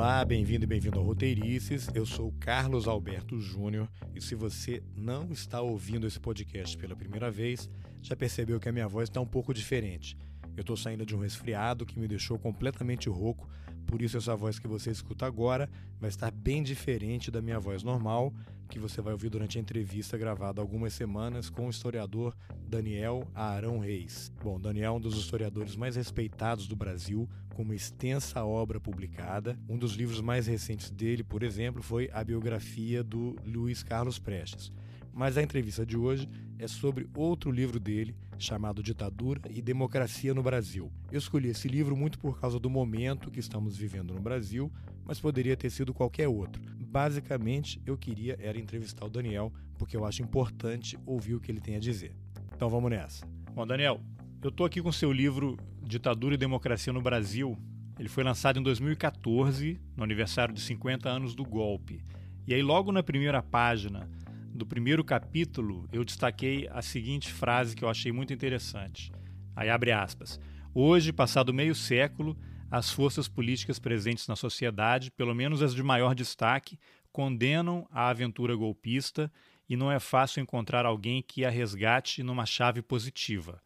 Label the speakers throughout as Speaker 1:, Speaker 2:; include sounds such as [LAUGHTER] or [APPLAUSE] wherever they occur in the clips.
Speaker 1: Olá, bem-vindo e bem-vindo ao Roteirices. Eu sou Carlos Alberto Júnior e se você não está ouvindo esse podcast pela primeira vez, já percebeu que a minha voz está um pouco diferente. Eu estou saindo de um resfriado que me deixou completamente rouco, por isso essa voz que você escuta agora vai estar bem diferente da minha voz normal, que você vai ouvir durante a entrevista gravada há algumas semanas com o historiador Daniel Arão Reis. Bom, Daniel é um dos historiadores mais respeitados do Brasil, uma extensa obra publicada. Um dos livros mais recentes dele, por exemplo, foi a biografia do Luiz Carlos Prestes. Mas a entrevista de hoje é sobre outro livro dele, chamado Ditadura e Democracia no Brasil. Eu escolhi esse livro muito por causa do momento que estamos vivendo no Brasil, mas poderia ter sido qualquer outro. Basicamente, eu queria era entrevistar o Daniel, porque eu acho importante ouvir o que ele tem a dizer. Então vamos nessa. Bom, Daniel, eu estou aqui com seu livro Ditadura e Democracia no Brasil. Ele foi lançado em 2014, no aniversário de 50 anos do golpe. E aí, logo na primeira página do primeiro capítulo, eu destaquei a seguinte frase que eu achei muito interessante. Aí abre aspas. Hoje, passado meio século, as forças políticas presentes na sociedade, pelo menos as de maior destaque, condenam a aventura golpista e não é fácil encontrar alguém que a resgate numa chave positiva.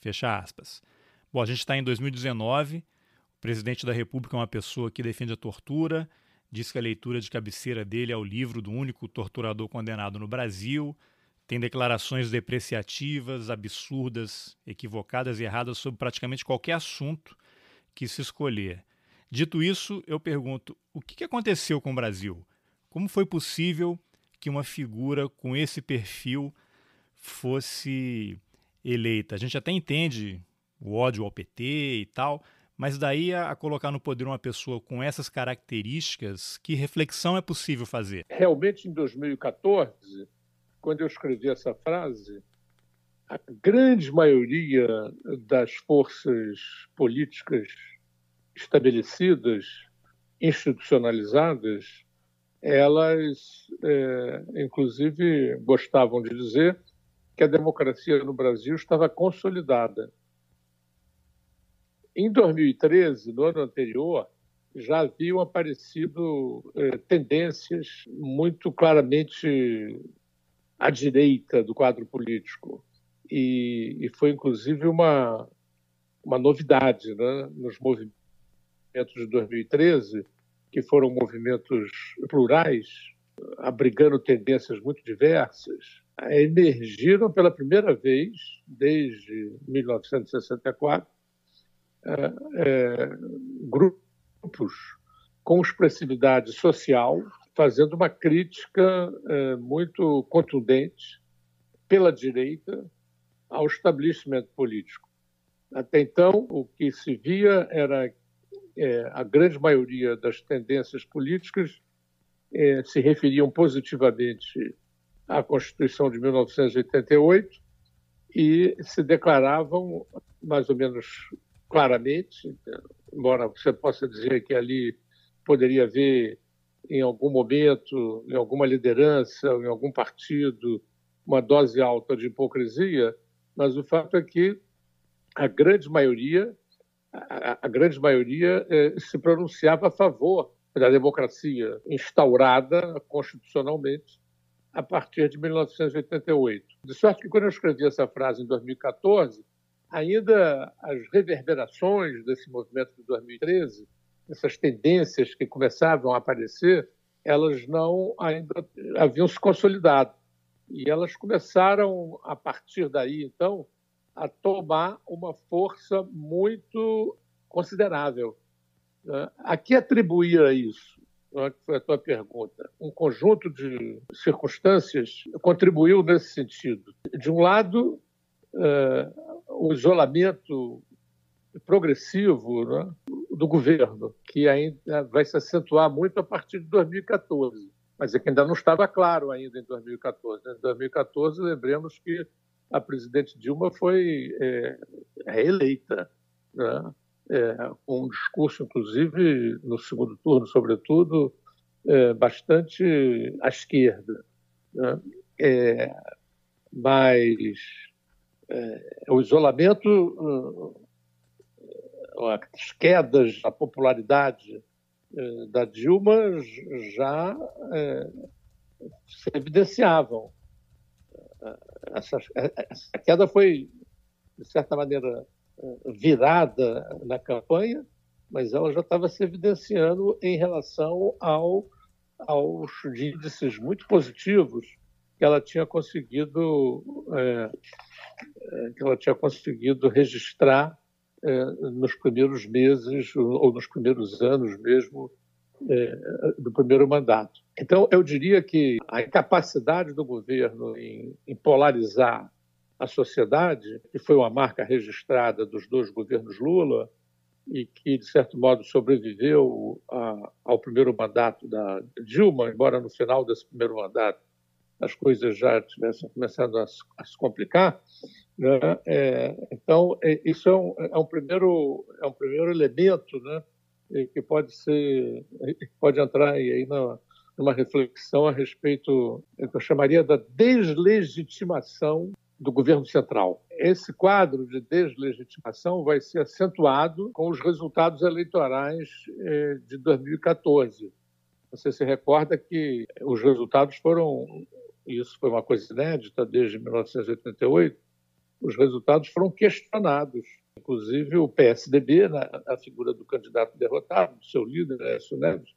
Speaker 1: Fecha aspas. Bom, a gente está em 2019, o presidente da República é uma pessoa que defende a tortura, diz que a leitura de cabeceira dele é o livro do único torturador condenado no Brasil, tem declarações depreciativas, absurdas, equivocadas e erradas sobre praticamente qualquer assunto que se escolher. Dito isso, eu pergunto: o que aconteceu com o Brasil? Como foi possível que uma figura com esse perfil fosse eleita? A gente até entende o ódio ao PT e tal, mas daí a, colocar no poder uma pessoa com essas características, que reflexão é possível fazer?
Speaker 2: Realmente, em 2014, quando eu escrevi essa frase, a grande maioria das forças políticas estabelecidas, institucionalizadas, elas, é, inclusive, gostavam de dizer que a democracia no Brasil estava consolidada. Em 2013, no ano anterior, já haviam aparecido eh, tendências muito claramente à direita do quadro político. E, e foi, inclusive, uma, uma novidade né, nos movimentos de 2013, que foram movimentos plurais, abrigando tendências muito diversas, emergiram pela primeira vez desde 1964 é, é, grupos com expressividade social, fazendo uma crítica é, muito contundente pela direita ao estabelecimento político. Até então, o que se via era a grande maioria das tendências políticas se referiam positivamente à Constituição de 1988 e se declaravam mais ou menos claramente, embora você possa dizer que ali poderia haver, em algum momento, em alguma liderança, em algum partido, uma dose alta de hipocrisia, mas o fato é que a grande maioria, a, a grande maioria eh, se pronunciava a favor da democracia instaurada constitucionalmente a partir de 1988. De sorte que quando eu escrevi essa frase em 2014, ainda as reverberações desse movimento de 2013, essas tendências que começavam a aparecer, elas não ainda haviam se consolidado. E elas começaram, a partir daí, então, a tomar uma força muito considerável. A que atribuir a isso? Né, que foi a tua pergunta. Um conjunto de circunstâncias contribuiu nesse sentido. De um lado, eh, o isolamento progressivo né, do governo, que ainda vai se acentuar muito a partir de 2014. Mas é que ainda não estava claro ainda em 2014. Em 2014, lembremos que a presidente Dilma foi é, reeleita, né, é, um discurso, inclusive, no segundo turno, sobretudo, é, bastante à esquerda. Né, é, mas é, o isolamento, uh, as quedas da popularidade eh, da Dilma já é, se evidenciavam. Essa, essa queda foi, de certa maneira, virada na campanha, mas ela já estava se evidenciando em relação ao, aos índices muito positivos que ela tinha conseguido é, que ela tinha conseguido registrar é, nos primeiros meses ou nos primeiros anos mesmo é, do primeiro mandato. Então, eu diria que a incapacidade do governo em, em polarizar a sociedade, que foi uma marca registrada dos dois governos Lula e que, de certo modo, sobreviveu a, ao primeiro mandato da Dilma, embora no final desse primeiro mandato as coisas já tivessem começado a, a se complicar. Né? É, então, é, isso é um, é um, primeiro, é um primeiro elemento né? que pode ser pode entrar aí na, numa reflexão a respeito eu chamaria da deslegitimação do governo central. Esse quadro de deslegitimação vai ser acentuado com os resultados eleitorais é, de 2014. Você se recorda que os resultados foram isso foi uma coisa inédita desde 1988, os resultados foram questionados. Inclusive o PSDB, na, na figura do candidato derrotado, do seu líder, Écio Neves,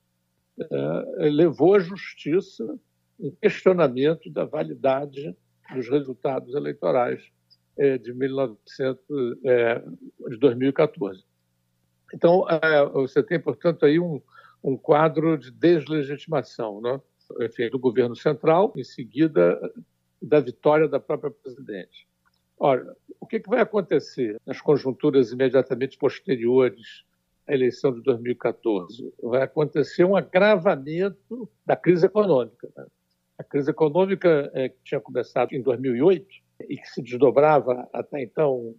Speaker 2: é, levou à justiça um questionamento da validade dos resultados eleitorais é, de, 1900, é, de 2014. Então, é, você tem, portanto, aí um, um quadro de deslegitimação. Né? enfim, do governo central, em seguida da vitória da própria presidente. Ora, o que, que vai acontecer nas conjunturas imediatamente posteriores à eleição de 2014? Vai acontecer um agravamento da crise econômica. Né? A crise econômica é, que tinha começado em 2008 e que se desdobrava até então,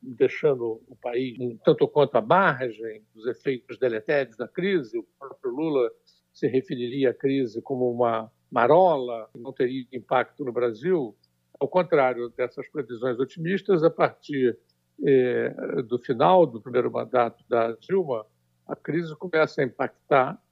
Speaker 2: deixando o país tanto quanto à margem dos efeitos deletérios da crise. O próprio Lula se referiria à crise como uma marola, que não teria impacto no Brasil. Ao contrário dessas previsões otimistas, a partir eh, do final do primeiro mandato da Dilma, a crise começa a impactar eh,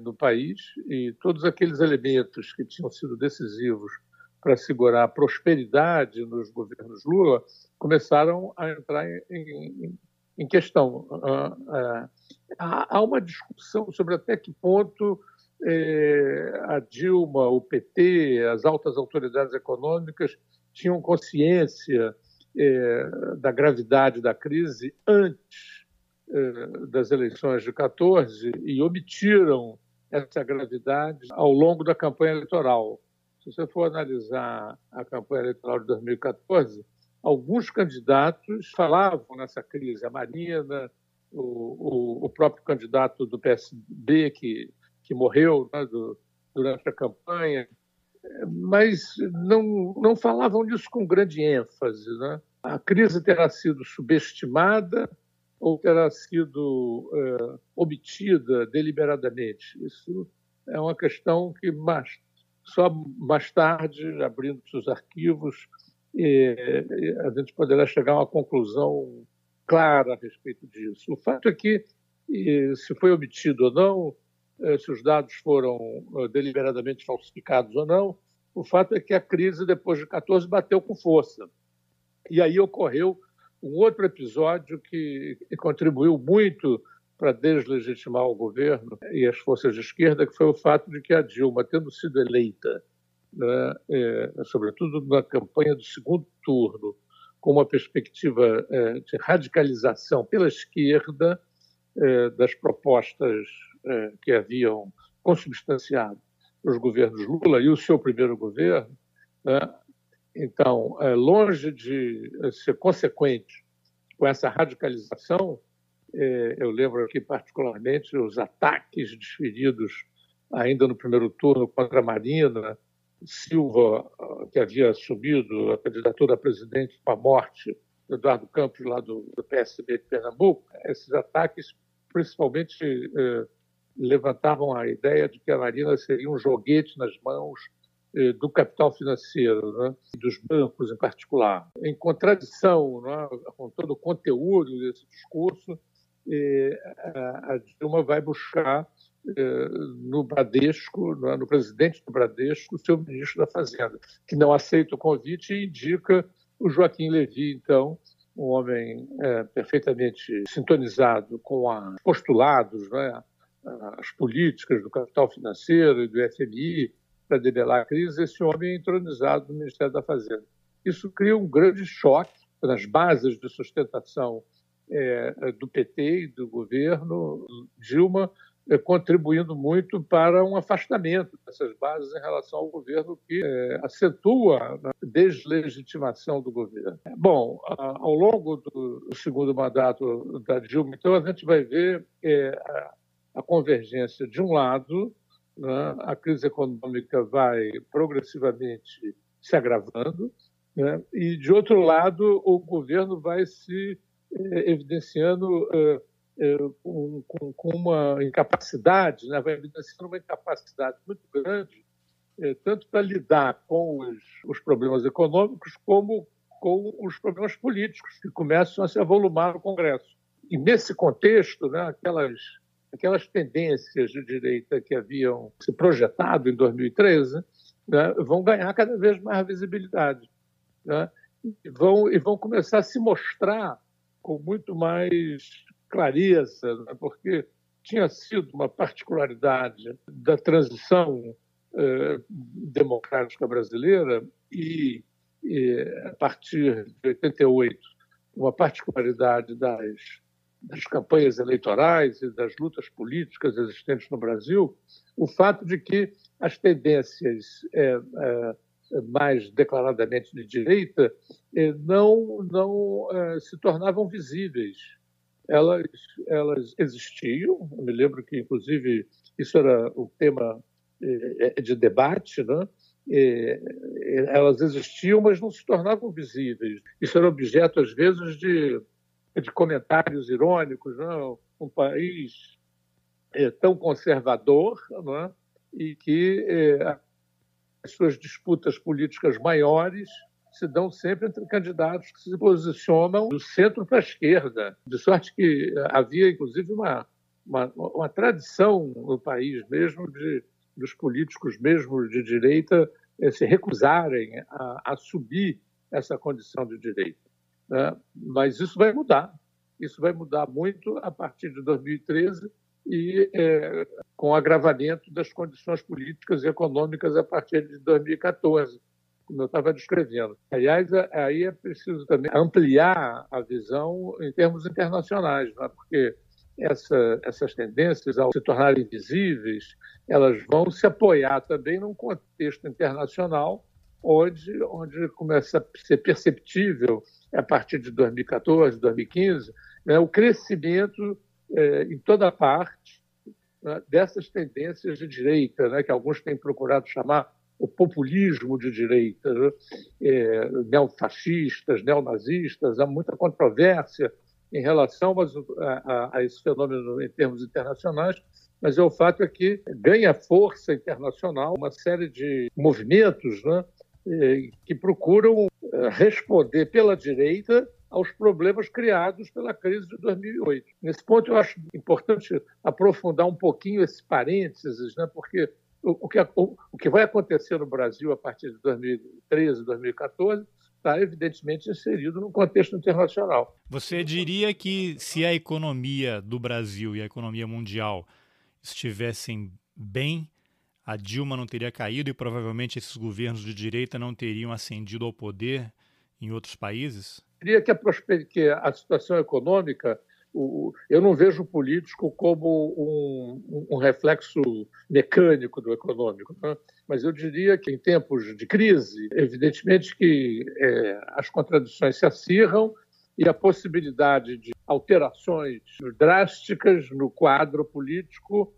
Speaker 2: no país e todos aqueles elementos que tinham sido decisivos para segurar a prosperidade nos governos Lula começaram a entrar em, em, em questão. Uh, uh, há uma discussão sobre até que ponto eh, a Dilma, o PT, as altas autoridades econômicas tinham consciência eh, da gravidade da crise antes eh, das eleições de 14 e omitiram essa gravidade ao longo da campanha eleitoral. Se você for analisar a campanha eleitoral de 2014, alguns candidatos falavam nessa crise, a Marina, o, o, o próprio candidato do PSB que, que morreu né, do, durante a campanha, mas não, não falavam disso com grande ênfase. Né? A crise terá sido subestimada ou terá sido é, obtida deliberadamente? Isso é uma questão que mais, só mais tarde, abrindo os arquivos, a gente poderá chegar a uma conclusão clara a respeito disso. O fato é que, se foi obtido ou não, eh, se os dados foram eh, deliberadamente falsificados ou não, o fato é que a crise, depois de 14, bateu com força. E aí ocorreu um outro episódio que contribuiu muito para deslegitimar o governo e as forças de esquerda, que foi o fato de que a Dilma, tendo sido eleita né, é, sobretudo na campanha do segundo turno, com uma perspectiva é, de radicalização pela esquerda é, das propostas é, que haviam consubstanciado os governos Lula e o seu primeiro governo. Né? Então, é, longe de ser consequente com essa radicalização, é, eu lembro aqui particularmente os ataques desferidos ainda no primeiro turno contra a Marina, Silva, que havia assumido a candidatura a presidente com a morte do Eduardo Campos, lá do, PSB de Pernambuco, esses ataques principalmente levantavam a ideia de que a Marina seria um joguete nas mãos do capital financeiro, né, dos bancos em particular. Em contradição né, com todo o conteúdo desse discurso, a Dilma vai buscar no Bradesco, no presidente do Bradesco, o seu ministro da Fazenda, que não aceita o convite e indica o Joaquim Levy, então, um homem é, perfeitamente sintonizado com os postulados, né, as políticas do capital financeiro e do FMI para debelar a crise, esse homem é entronizado no Ministério da Fazenda. Isso cria um grande choque nas bases de sustentação é, do PT e do governo Dilma, é, contribuindo muito para um afastamento dessas bases em relação ao governo, que é, acentua a deslegitimação do governo. Bom, ao longo do segundo mandato da Dilma, então, a gente vai ver é, a, a, convergência, de um lado, né, a crise econômica vai progressivamente se agravando, né, e, de outro lado, o governo vai se é, evidenciando é, é, com, uma incapacidade, né, vai evidenciando uma incapacidade muito grande, tanto para lidar com os, os, problemas econômicos, como com os problemas políticos, que começam a se avolumar no Congresso. E, nesse contexto, né, aquelas, aquelas tendências de direita que haviam se projetado em 2013 né, vão ganhar cada vez mais visibilidade. Né, e, vão, e vão começar a se mostrar com muito mais clareza, né? porque tinha sido uma particularidade da transição eh, democrática brasileira e, e, a partir de 88, uma particularidade das, das campanhas eleitorais e das lutas políticas existentes no Brasil, o fato de que as tendências eh, eh, mais declaradamente de direita não, não se tornavam visíveis elas, elas existiam. Eu me lembro que, inclusive, isso era o tema eh, de debate, né? elas existiam, mas não se tornavam visíveis. Isso era objeto, às vezes, de, de comentários irônicos. Não? Né? Um país é, tão conservador não e que é, as suas disputas políticas maiores se dão sempre entre candidatos que se posicionam do centro para a esquerda, de sorte que havia, inclusive, uma, uma, uma tradição no país mesmo de dos políticos mesmo de direita se recusarem a, a, subir essa condição de direita. Né? Mas isso vai mudar. Isso vai mudar muito a partir de 2013 e é, com o agravamento das condições políticas e econômicas a partir de 2014 como eu estava descrevendo. Aliás, aí é preciso também ampliar a visão em termos internacionais, é? porque essa, essas tendências, ao se tornarem visíveis, elas vão se apoiar também num contexto internacional onde, onde começa a ser perceptível, a partir de 2014, 2015, né, o crescimento é, em toda parte né, dessas tendências de direita, né, que alguns têm procurado chamar o populismo de direita, né? é, neofascistas, neonazistas, há muita controvérsia em relação a, a, a, esse fenômeno em termos internacionais, mas é o fato é que ganha força internacional uma série de movimentos né, que procuram é, responder pela direita aos problemas criados pela crise de 2008. Nesse ponto, eu acho importante aprofundar um pouquinho esse parênteses, né, porque o, que, o que vai acontecer no Brasil a partir de 2013, 2014, está evidentemente inserido no contexto internacional.
Speaker 1: Você diria que se a economia do Brasil e a economia mundial estivessem bem, a Dilma não teria caído e provavelmente esses governos de direita não teriam ascendido ao poder em outros países?
Speaker 2: Eu diria que a, que a situação econômica o, eu não vejo o político como um, um reflexo mecânico do econômico, né? mas eu diria que em tempos de crise, evidentemente que é, as contradições se acirram e a possibilidade de alterações drásticas no quadro político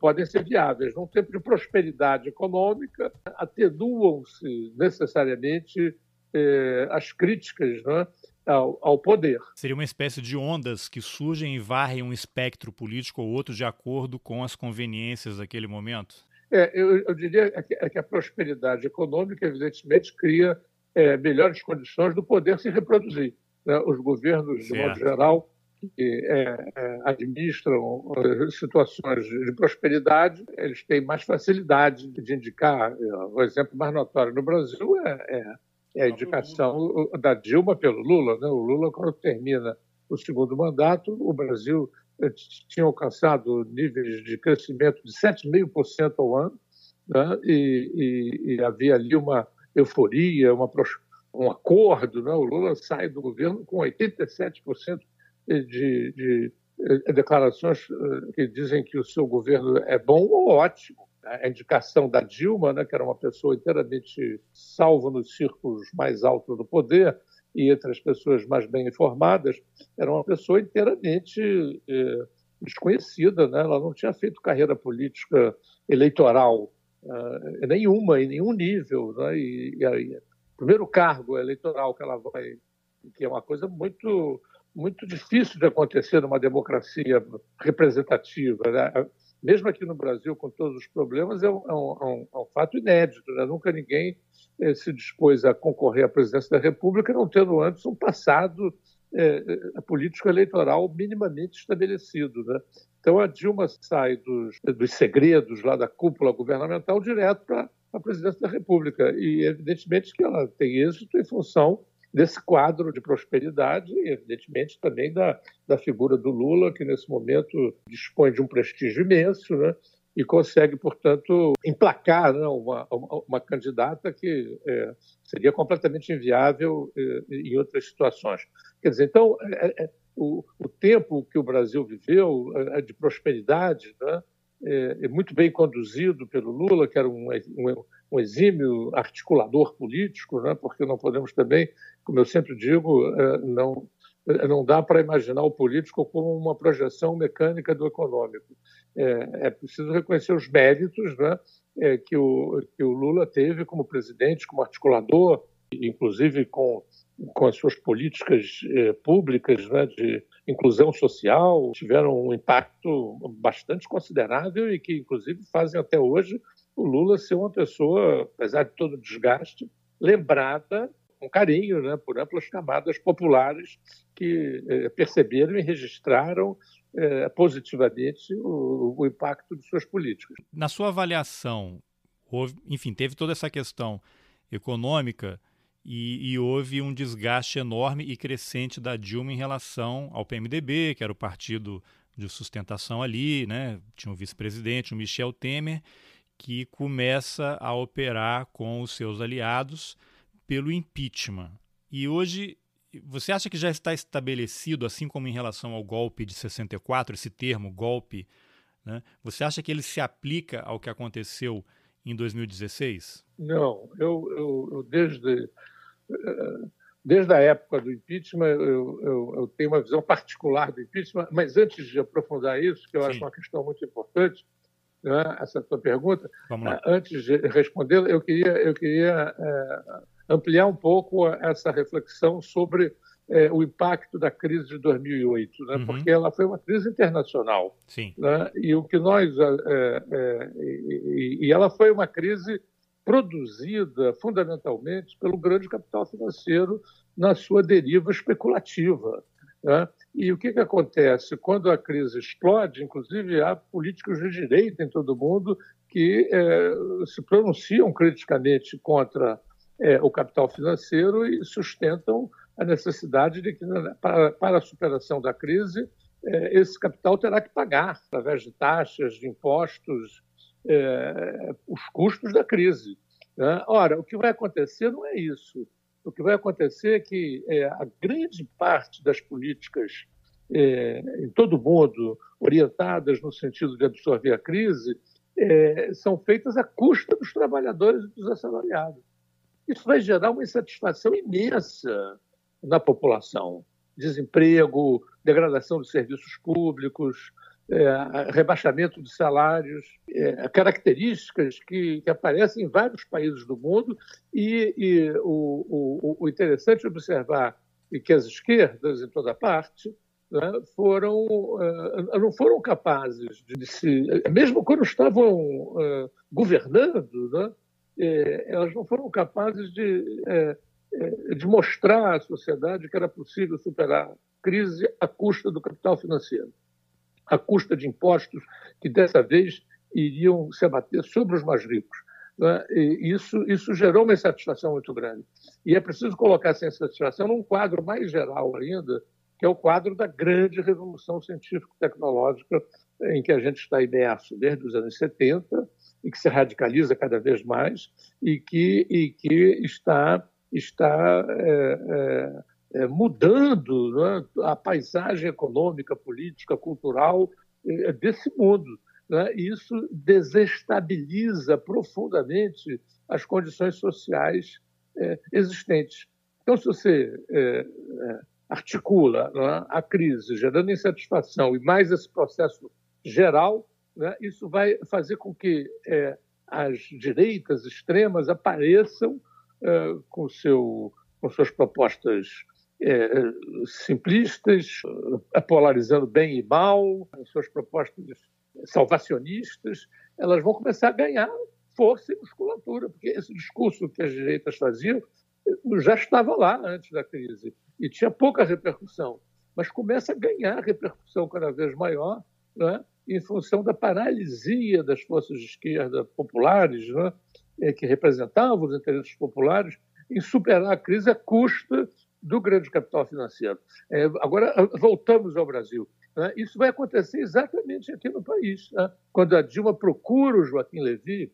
Speaker 2: podem ser viáveis. Num tempo de prosperidade econômica, atenuam-se necessariamente é, as críticas né, ao, ao, poder.
Speaker 1: Seria uma espécie de ondas que surgem e varrem um espectro político ou outro de acordo com as conveniências daquele momento?
Speaker 2: É, eu, eu diria que, é que, a prosperidade econômica, evidentemente, cria é, melhores condições do poder se reproduzir. Né? Os governos, de certo. modo geral, que é, é, administram situações de prosperidade, eles têm mais facilidade de indicar. O exemplo mais notório no Brasil é, é, é a indicação da Dilma pelo Lula. Né? O Lula, quando termina o segundo mandato, o Brasil tinha alcançado níveis de crescimento de 7,5% ao ano, né? e, e, e, havia ali uma euforia, uma, um acordo. Né? O Lula sai do governo com 87% de, de, eh, declarações eh, que dizem que o seu governo é bom ou ótimo. A indicação da Dilma, né, que era uma pessoa inteiramente salva nos círculos mais altos do poder, e entre as pessoas mais bem informadas, era uma pessoa inteiramente eh, desconhecida, né? ela não tinha feito carreira política eleitoral uh, nenhuma, em nenhum nível. Né? E, e aí, o primeiro cargo eleitoral que ela vai, que é uma coisa muito, muito difícil de acontecer numa democracia representativa, né? mesmo aqui no Brasil, com todos os problemas, é um, é um, é um é fato inédito. Né? Nunca ninguém eh, se dispôs a concorrer à presidência da República, não tendo antes um passado eh, eh político eleitoral minimamente estabelecido. Né? Então a Dilma sai dos, dos segredos lá da cúpula governamental direto para a presidência da República. E evidentemente que ela tem êxito em função desse quadro de prosperidade e, evidentemente, também da, da figura do Lula, que nesse momento dispõe de um prestígio imenso, né? e consegue, portanto, emplacar né, uma, uma, candidata que é, seria completamente inviável é, em outras situações. Quer dizer, então, é, é o, o, tempo que o Brasil viveu é, de prosperidade né, é, é, muito bem conduzido pelo Lula, que era um, um, um exímio articulador político, né, porque não podemos também como eu sempre digo, é, não, é, não dá para imaginar o político como uma projeção mecânica do econômico. É, é preciso reconhecer os méritos né, é, que, o, que o Lula teve como presidente, como articulador, inclusive com, com as suas políticas é, públicas né, de inclusão social, tiveram um impacto bastante considerável e que, inclusive, fazem até hoje o Lula ser uma pessoa, apesar de todo o desgaste, lembrada com carinho né, por amplas camadas populares que eh, perceberam e registraram eh, positivamente o, o, impacto de suas políticas.
Speaker 1: Na sua avaliação, houve, enfim, teve toda essa questão econômica e, e, houve um desgaste enorme e crescente da Dilma em relação ao PMDB, que era o partido de sustentação ali, né? tinha um vice-presidente, o Michel Temer, que começa a operar com os seus aliados pelo impeachment. E hoje, você acha que já está estabelecido, assim como em relação ao golpe de 64, esse termo golpe, né? você acha que ele se aplica ao que aconteceu em 2016?
Speaker 2: Não, eu, eu, eu desde, desde a época do impeachment, eu, eu, tenho uma visão particular do impeachment, mas antes de aprofundar isso, que eu Sim. acho uma questão muito importante, né, essa tua pergunta, antes de responder, eu queria, eu queria é, ampliar um pouco essa reflexão sobre é, o impacto da crise de 2008, né? uhum. porque ela foi uma crise internacional.
Speaker 1: Sim.
Speaker 2: Né? E o que nós é, é, e, e, ela foi uma crise produzida fundamentalmente pelo grande capital financeiro na sua deriva especulativa. Né? E o que, que acontece? Quando a crise explode, inclusive há políticos de direita em todo o mundo que se pronunciam criticamente contra é, o capital financeiro e sustentam a necessidade de que, para, para a superação da crise, é, esse capital terá que pagar, através de taxas, de impostos, é, os custos da crise. Né? Ora, o que vai acontecer não é isso. O que vai acontecer é que é, a grande parte das políticas é, em todo o mundo orientadas no sentido de absorver a crise é, são feitas à custa dos trabalhadores e dos assalariados. Isso vai gerar uma insatisfação imensa na população. Desemprego, degradação de serviços públicos, é, rebaixamento de salários, é, características que, que, aparecem em vários países do mundo. E, e o, o, o, interessante é que as esquerdas, em toda parte, né, foram, uh, não foram capazes de se. Mesmo quando estavam uh, governando, né, elas não foram capazes de, é, é, de mostrar à sociedade que era possível superar crise à custa do capital financeiro, à custa de impostos que dessa vez iriam se abater sobre os mais ricos. Isso, isso gerou uma insatisfação muito grande. E é preciso colocar essa insatisfação num quadro mais geral ainda, que é o quadro da grande revolução científico-tecnológica em que a gente está imerso desde os anos 70 e que se radicaliza cada vez mais e que, e que está, está é, é, é mudando né, a paisagem econômica, política, cultural é, desse mundo. Né? Isso desestabiliza profundamente as condições sociais é, existentes. Então, se você é, articula né, a crise, gerando insatisfação e mais esse processo geral, né, isso vai fazer com que é, as direitas extremas apareçam é, com, seu, com suas propostas é, simplistas, polarizando bem e mal, suas propostas salvacionistas, elas vão começar a ganhar força e musculatura, porque esse discurso que as direitas faziam já estava lá antes da crise e tinha pouca repercussão, mas começa a ganhar repercussão cada vez maior, né, em função da paralisia das forças de esquerda populares, né, é, que representavam os interesses populares, em superar a crise à custa do grande capital financeiro. É, agora, voltamos ao Brasil. Né, isso vai acontecer exatamente aqui no país. Né? Quando a Dilma procura o Joaquim Levy,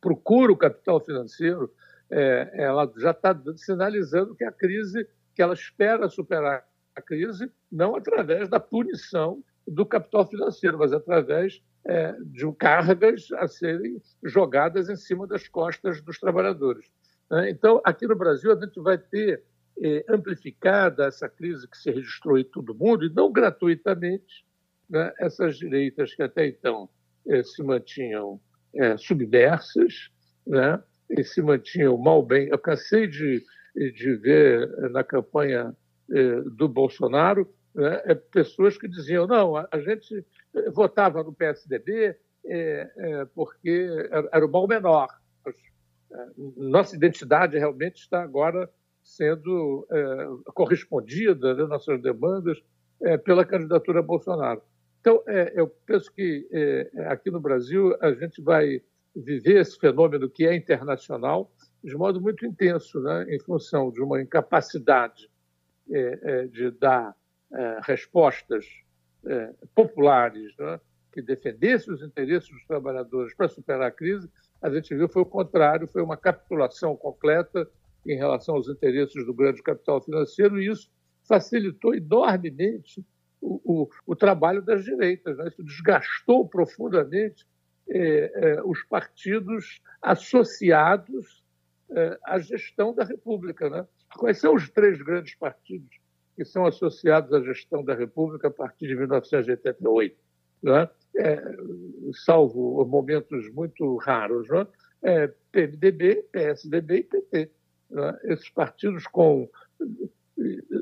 Speaker 2: procura o capital financeiro, é, ela já está sinalizando que a crise que ela espera superar a crise não através da punição do capital financeiro, mas através é, de cargas a serem jogadas em cima das costas dos trabalhadores. Né? Então, aqui no Brasil, a gente vai ter é, amplificada essa crise que se registrou em todo o mundo, e não gratuitamente, né? essas direitas que até então é, se mantinham é, submersas, né? e se mantinham mal bem. Eu cansei de de ver eh, na campanha eh, do Bolsonaro né, é, pessoas que diziam não, a, gente eh, votava no PSDB porque era o mal menor. Nossa identidade realmente está agora sendo correspondida, né, nossas demandas, pela candidatura a Bolsonaro. Então, eu penso que aqui no Brasil a gente vai viver esse fenômeno que é internacional, de modo muito intenso, né, em função de uma incapacidade é, é, de dar é, respostas é, populares né, que defendessem os interesses dos trabalhadores para superar a crise, a gente viu foi o contrário, foi uma capitulação completa em relação aos interesses do grande capital financeiro, e isso facilitou enormemente o, o, o trabalho das direitas. Né? Isso desgastou profundamente é, é, os partidos associados é, a gestão da República. Né? Quais são os três grandes partidos que são associados à gestão da República a partir de 1988? Né? É, salvo momentos muito raros, né? é, PMDB, PSDB e PT. Né? Esses partidos com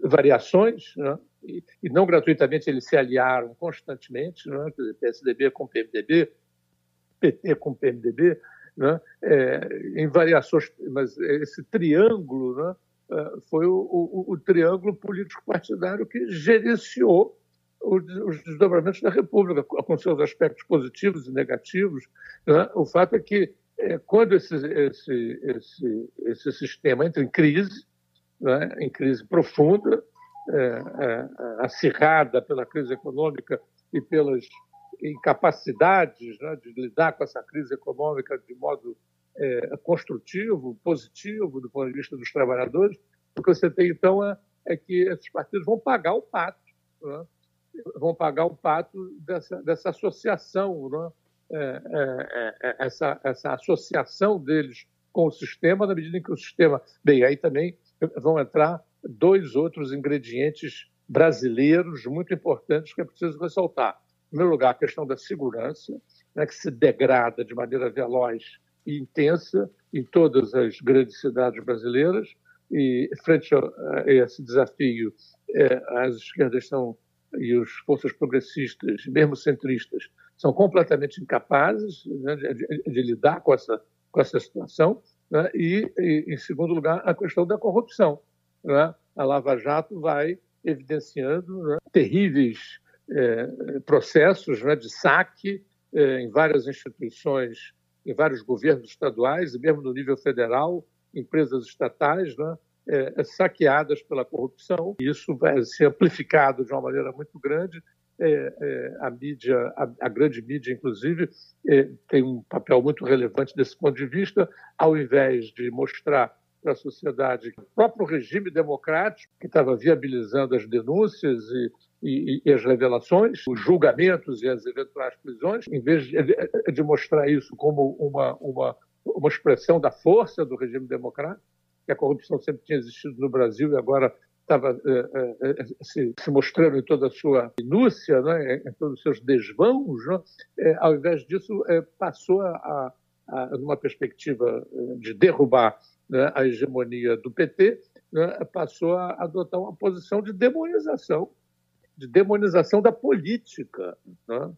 Speaker 2: variações, né? e, e, não gratuitamente eles se aliaram constantemente, né? PSDB com PMDB, PT com PMDB, né, é, em variações, mas esse triângulo né, é, foi o, o, o triângulo político-partidário que gerenciou os, os, desdobramentos da República, com seus aspectos positivos e negativos. Né? O fato é que é, quando esse, esse, esse, esse sistema entra em crise, né, em crise profunda, é, é, acirrada pela crise econômica e pelas incapacidades né, de lidar com essa crise econômica de modo é, construtivo, positivo, do ponto de vista dos trabalhadores, o que você tem, então, é, é que esses partidos vão pagar o pato, né? vão pagar o pato dessa, dessa associação, né? É, essa, essa associação deles com o sistema, na medida em que o sistema. Bem, aí também vão entrar dois outros ingredientes brasileiros muito importantes que é preciso ressaltar primeiro lugar, a questão da segurança, né, que se degrada de maneira veloz intensa em todas as grandes cidades brasileiras. E, frente a, esse desafio, é, as esquerdas são, e as forças progressistas, mesmo centristas, são completamente incapazes né, de, de, de, lidar com essa, com essa situação. Né, e, e, em segundo lugar, a questão da corrupção. Né? A Lava Jato vai evidenciando né, terríveis é, processos né, de saque é, em várias instituições, em vários governos estaduais e mesmo no nível federal, empresas estatais, né, é, saqueadas pela corrupção. Isso vai ser amplificado de uma maneira muito grande. É, é, a mídia, a, a, grande mídia, inclusive, é, tem um papel muito relevante desse ponto de vista, ao invés de mostrar para a sociedade o próprio regime democrático, que estava viabilizando as denúncias e, e, e, as revelações, os julgamentos e as eventuais prisões, em vez de, de mostrar isso como uma, uma, uma expressão da força do regime democrático, que a corrupção sempre tinha existido no Brasil e agora estava eh, eh, se, se, mostrando em toda a sua minúcia, né, em todos os seus desvãos, né, eh, ao invés disso, passou a, a, numa perspectiva de derrubar né, a hegemonia do PT, né, passou a adotar uma posição de demonização, de demonização da política, né,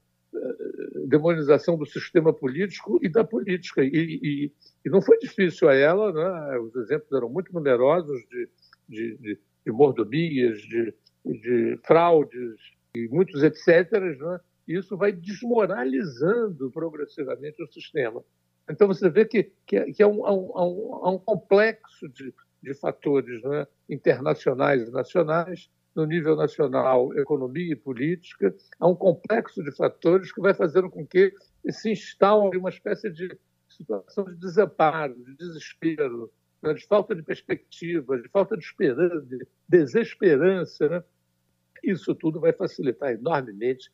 Speaker 2: demonização do sistema político e da política. E, e, e não foi difícil a ela, né, os exemplos eram muito numerosos de, de, de, de mordomias, de, de fraudes e muitos etc. Né, isso vai desmoralizando progressivamente o sistema. Então você vê que, que, é, que é, um, um, um, complexo de, de fatores né, internacionais e nacionais, no nível nacional, economia e política, há um complexo de fatores que vai fazendo com que se instaure uma espécie de situação de desamparo, de desespero, né, de falta de perspectiva, de falta de esperança, de desesperança. Né? Isso tudo vai facilitar enormemente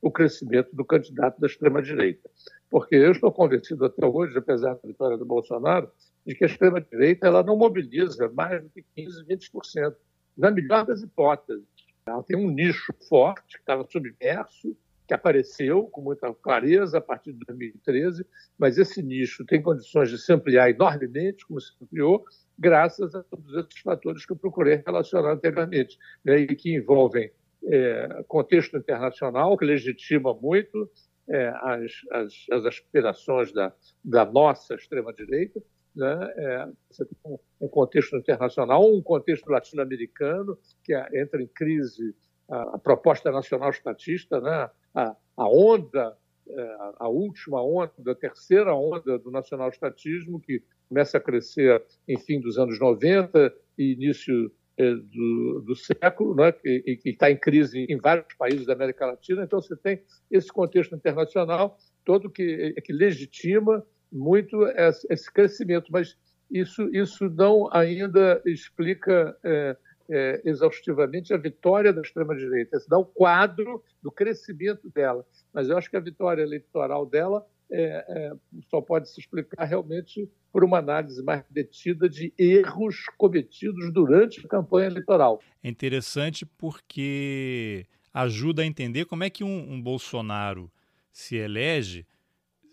Speaker 2: o crescimento do candidato da extrema-direita. Porque eu estou convencido até hoje, apesar da vitória do Bolsonaro, de que a extrema-direita ela não mobiliza mais do que 15%, 20%, na melhor das hipóteses. Ela tem um nicho forte que estava submerso, que apareceu com muita clareza a partir de 2013, mas esse nicho tem condições de se ampliar enormemente, como se ampliou, graças a todos esses fatores que eu procurei relacionar anteriormente, né, e que envolvem é, contexto internacional, que legitima muito é, as, as, as, aspirações da, da nossa extrema-direita, né? É, você tem um, um, contexto internacional, um contexto latino-americano, que é, entra em crise a, a proposta nacional estatista, né? a, a onda, é, a última onda, a terceira onda do nacional-estatismo, que começa a crescer em fim dos anos 90 e início é, do, do, século, né, e que está em crise em vários países da América Latina. Então, você tem esse contexto internacional todo que, que legitima muito esse crescimento, mas isso, isso não ainda explica é, é, exaustivamente a vitória da extrema-direita. Dá o um quadro do crescimento dela. Mas eu acho que a vitória eleitoral dela é, é, só pode se explicar realmente por uma análise mais detida de erros cometidos durante a campanha eleitoral.
Speaker 1: É interessante porque ajuda a entender como é que um, um Bolsonaro se elege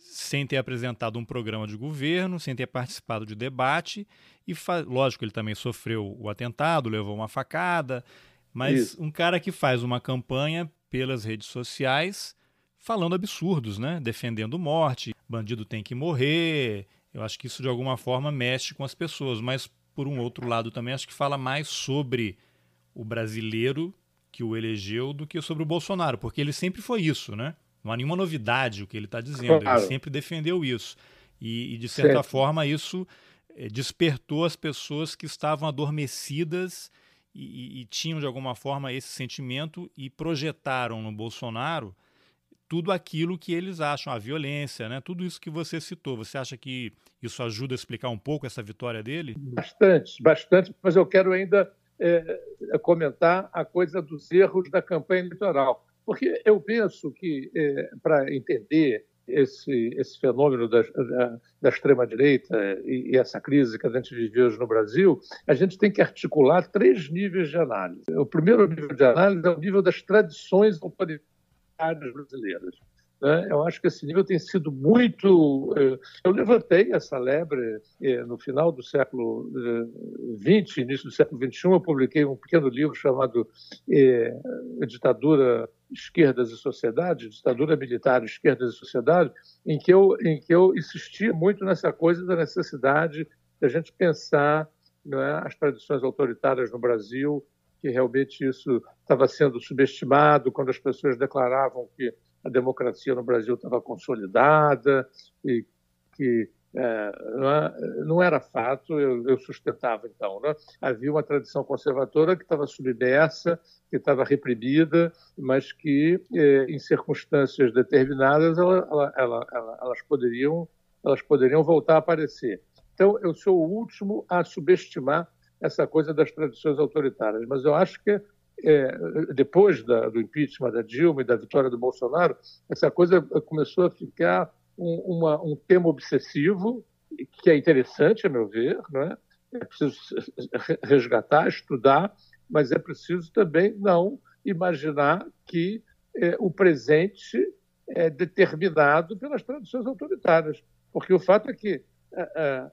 Speaker 1: sem ter apresentado um programa de governo, sem ter participado de debate e lógico ele também sofreu o atentado, levou uma facada, mas Isso. um cara que faz uma campanha pelas redes sociais falando absurdos, né? Defendendo morte, bandido tem que morrer. Eu acho que isso de alguma forma mexe com as pessoas, mas por um outro lado também acho que fala mais sobre o brasileiro que o elegeu do que sobre o Bolsonaro, porque ele sempre foi isso, né? Não há nenhuma novidade o que ele está dizendo. Claro. Ele sempre defendeu isso. E, e de certa certo. forma, isso é, despertou as pessoas que estavam adormecidas e, e, tinham, de alguma forma, esse sentimento e projetaram no Bolsonaro tudo aquilo que eles acham, a violência, né? tudo isso que você citou. Você acha que isso ajuda a explicar um pouco essa vitória dele?
Speaker 2: Bastante, bastante, mas eu quero ainda é, comentar a coisa dos erros da campanha eleitoral. Porque eu penso que, é, para entender esse, esse fenômeno da, da, da extrema-direita e, e, essa crise que a gente vive hoje no Brasil, a gente tem que articular três níveis de análise. O primeiro nível de análise é o nível das tradições autoritárias brasileiras. Né? Eu acho que esse nível tem sido muito. Eh, eu levantei essa lebre eh, no final do século XX, eh, início do século XXI. Eu publiquei um pequeno livro chamado Ditadura, Esquerdas e Sociedade, Ditadura Militar, Esquerdas e Sociedade, em que eu, em que eu muito nessa coisa da necessidade da gente pensar é, as tradições autoritárias no Brasil que realmente isso estava sendo subestimado quando as pessoas declaravam que a democracia no Brasil estava consolidada e que é, não, é, era fato, eu, eu sustentava então. Né? Havia uma tradição conservadora que estava submersa, que estava reprimida, mas que, é, em circunstâncias determinadas, ela, ela, ela, elas, poderiam, elas poderiam voltar a aparecer. Então, eu sou o último a subestimar essa coisa das tradições autoritárias, mas eu acho que é, depois da, do impeachment da Dilma e da vitória do Bolsonaro, essa coisa começou a ficar um, uma, um tema obsessivo, que é interessante, a meu ver, é? é preciso resgatar, estudar, mas é preciso também não imaginar que é, o presente é determinado pelas tradições autoritárias. Porque o fato é que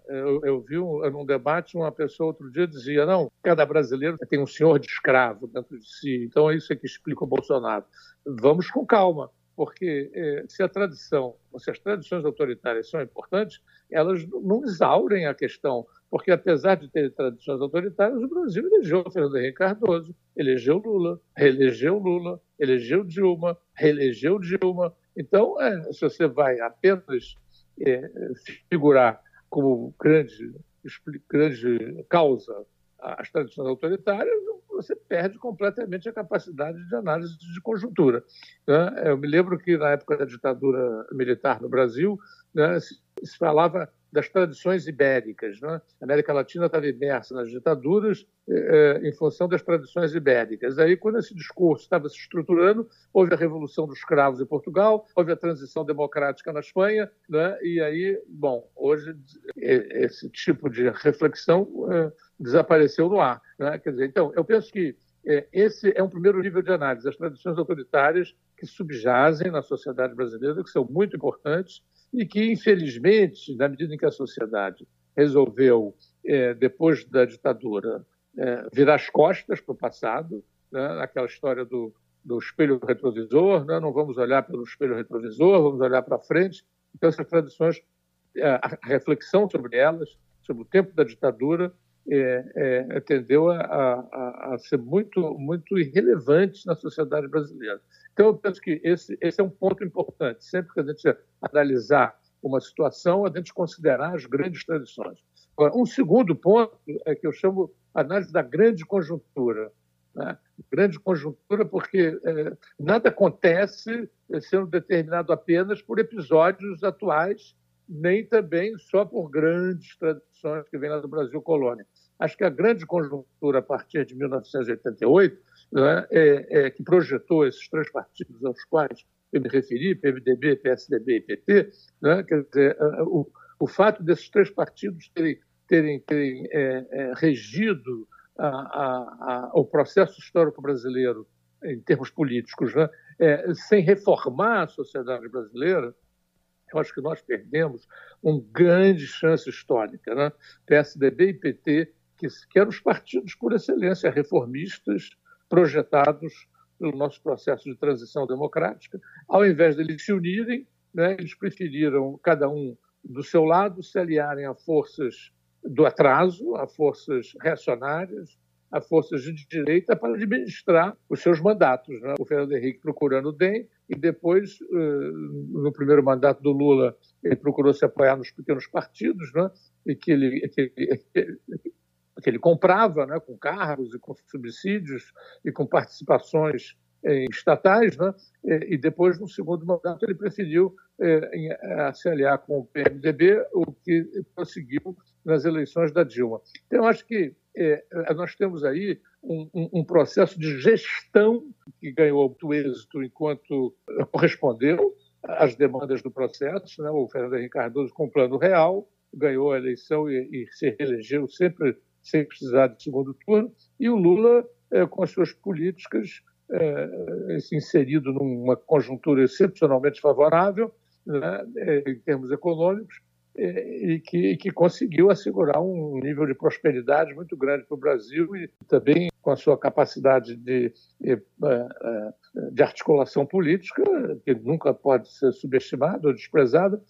Speaker 2: eu, eu, vi um, num debate uma pessoa outro dia dizia não cada brasileiro tem um senhor de escravo dentro de si então é isso que explica o Bolsonaro vamos com calma porque eh, se a tradição, se as tradições autoritárias são importantes, elas não exaurem a questão, porque apesar de ter tradições autoritárias, o Brasil elegeu Fernando Henrique Cardoso, elegeu Lula, reelegeu Lula, elegeu Dilma, reelegeu Dilma. Então, é, se você vai apenas é, figurar como grande, grande causa as tradições autoritárias, você perde completamente a capacidade de análise de conjuntura. Né? Eu me lembro que na época da ditadura militar no Brasil, né, se falava das tradições ibéricas. Né? A América Latina estava imersa nas ditaduras eh, em função das tradições ibéricas. Aí, quando esse discurso estava se estruturando, houve a Revolução dos Cravos em Portugal, houve a transição democrática na Espanha, né? e aí, bom, hoje esse tipo de reflexão eh, desapareceu no ar. Né? Quer dizer, então, eu penso que eh, esse é um primeiro nível de análise, as tradições autoritárias que subjazem na sociedade brasileira, que são muito importantes, e que, infelizmente, na medida em que a sociedade resolveu, é, depois da ditadura, é, virar as costas para o passado, né, aquela história do, do espelho retrovisor, né, não vamos olhar pelo espelho retrovisor, vamos olhar para frente. Então, essas tradições, é, a reflexão sobre elas, sobre o tempo da ditadura, é, é, tendeu a, a, a, ser muito, muito irrelevante na sociedade brasileira. Então, eu penso que esse, esse é um ponto importante. Sempre que a gente analisar uma situação, a gente considerar as grandes tradições. Agora, um segundo ponto é que eu chamo análise da grande conjuntura. Né? Grande conjuntura porque é, nada acontece sendo determinado apenas por episódios atuais, nem também só por grandes tradições que vêm lá do Brasil colônia. Acho que a grande conjuntura a partir de 1988 né, é, é, que projetou esses três partidos aos quais eu me referi, PMDB, PSDB e PT, né, quer dizer, o, o fato desses três partidos terem, terem, terem é, é, regido a, a, a, o processo histórico brasileiro em termos políticos, né, sem reformar a sociedade brasileira, eu acho que nós perdemos uma grande chance histórica. Né? PSDB e PT, que, que eram os partidos por excelência reformistas, projetados pelo nosso processo de transição democrática. Ao invés de eles se unirem, né, eles preferiram, cada um do seu lado, se aliarem a forças do atraso, a forças reacionárias, a forças de direita para administrar os seus mandatos. Né? O Fernando Henrique procurando o DEM e depois, eh, no primeiro mandato do Lula, ele procurou se apoiar nos pequenos partidos, né? e que ele, que, que ele comprava né, com cargos e com subsídios e com participações eh, estatais, né? e depois, no segundo mandato, ele preferiu eh, se aliar com o PMDB, o que conseguiu nas eleições da Dilma. Então, acho que eh, nós temos aí um, um, um, processo de gestão que ganhou muito êxito enquanto correspondeu às demandas do processo. Né? O Fernando Henrique Cardoso, com o plano real, ganhou a eleição e, e se reelegeu sempre sem precisar de segundo turno, e o Lula, é, com as suas políticas, é, se inserido numa conjuntura excepcionalmente favorável, né, é, em termos econômicos, e que, que, conseguiu assegurar um nível de prosperidade muito grande para o Brasil e também com a sua capacidade de, é, é, de articulação política, que nunca pode ser subestimada ou desprezada,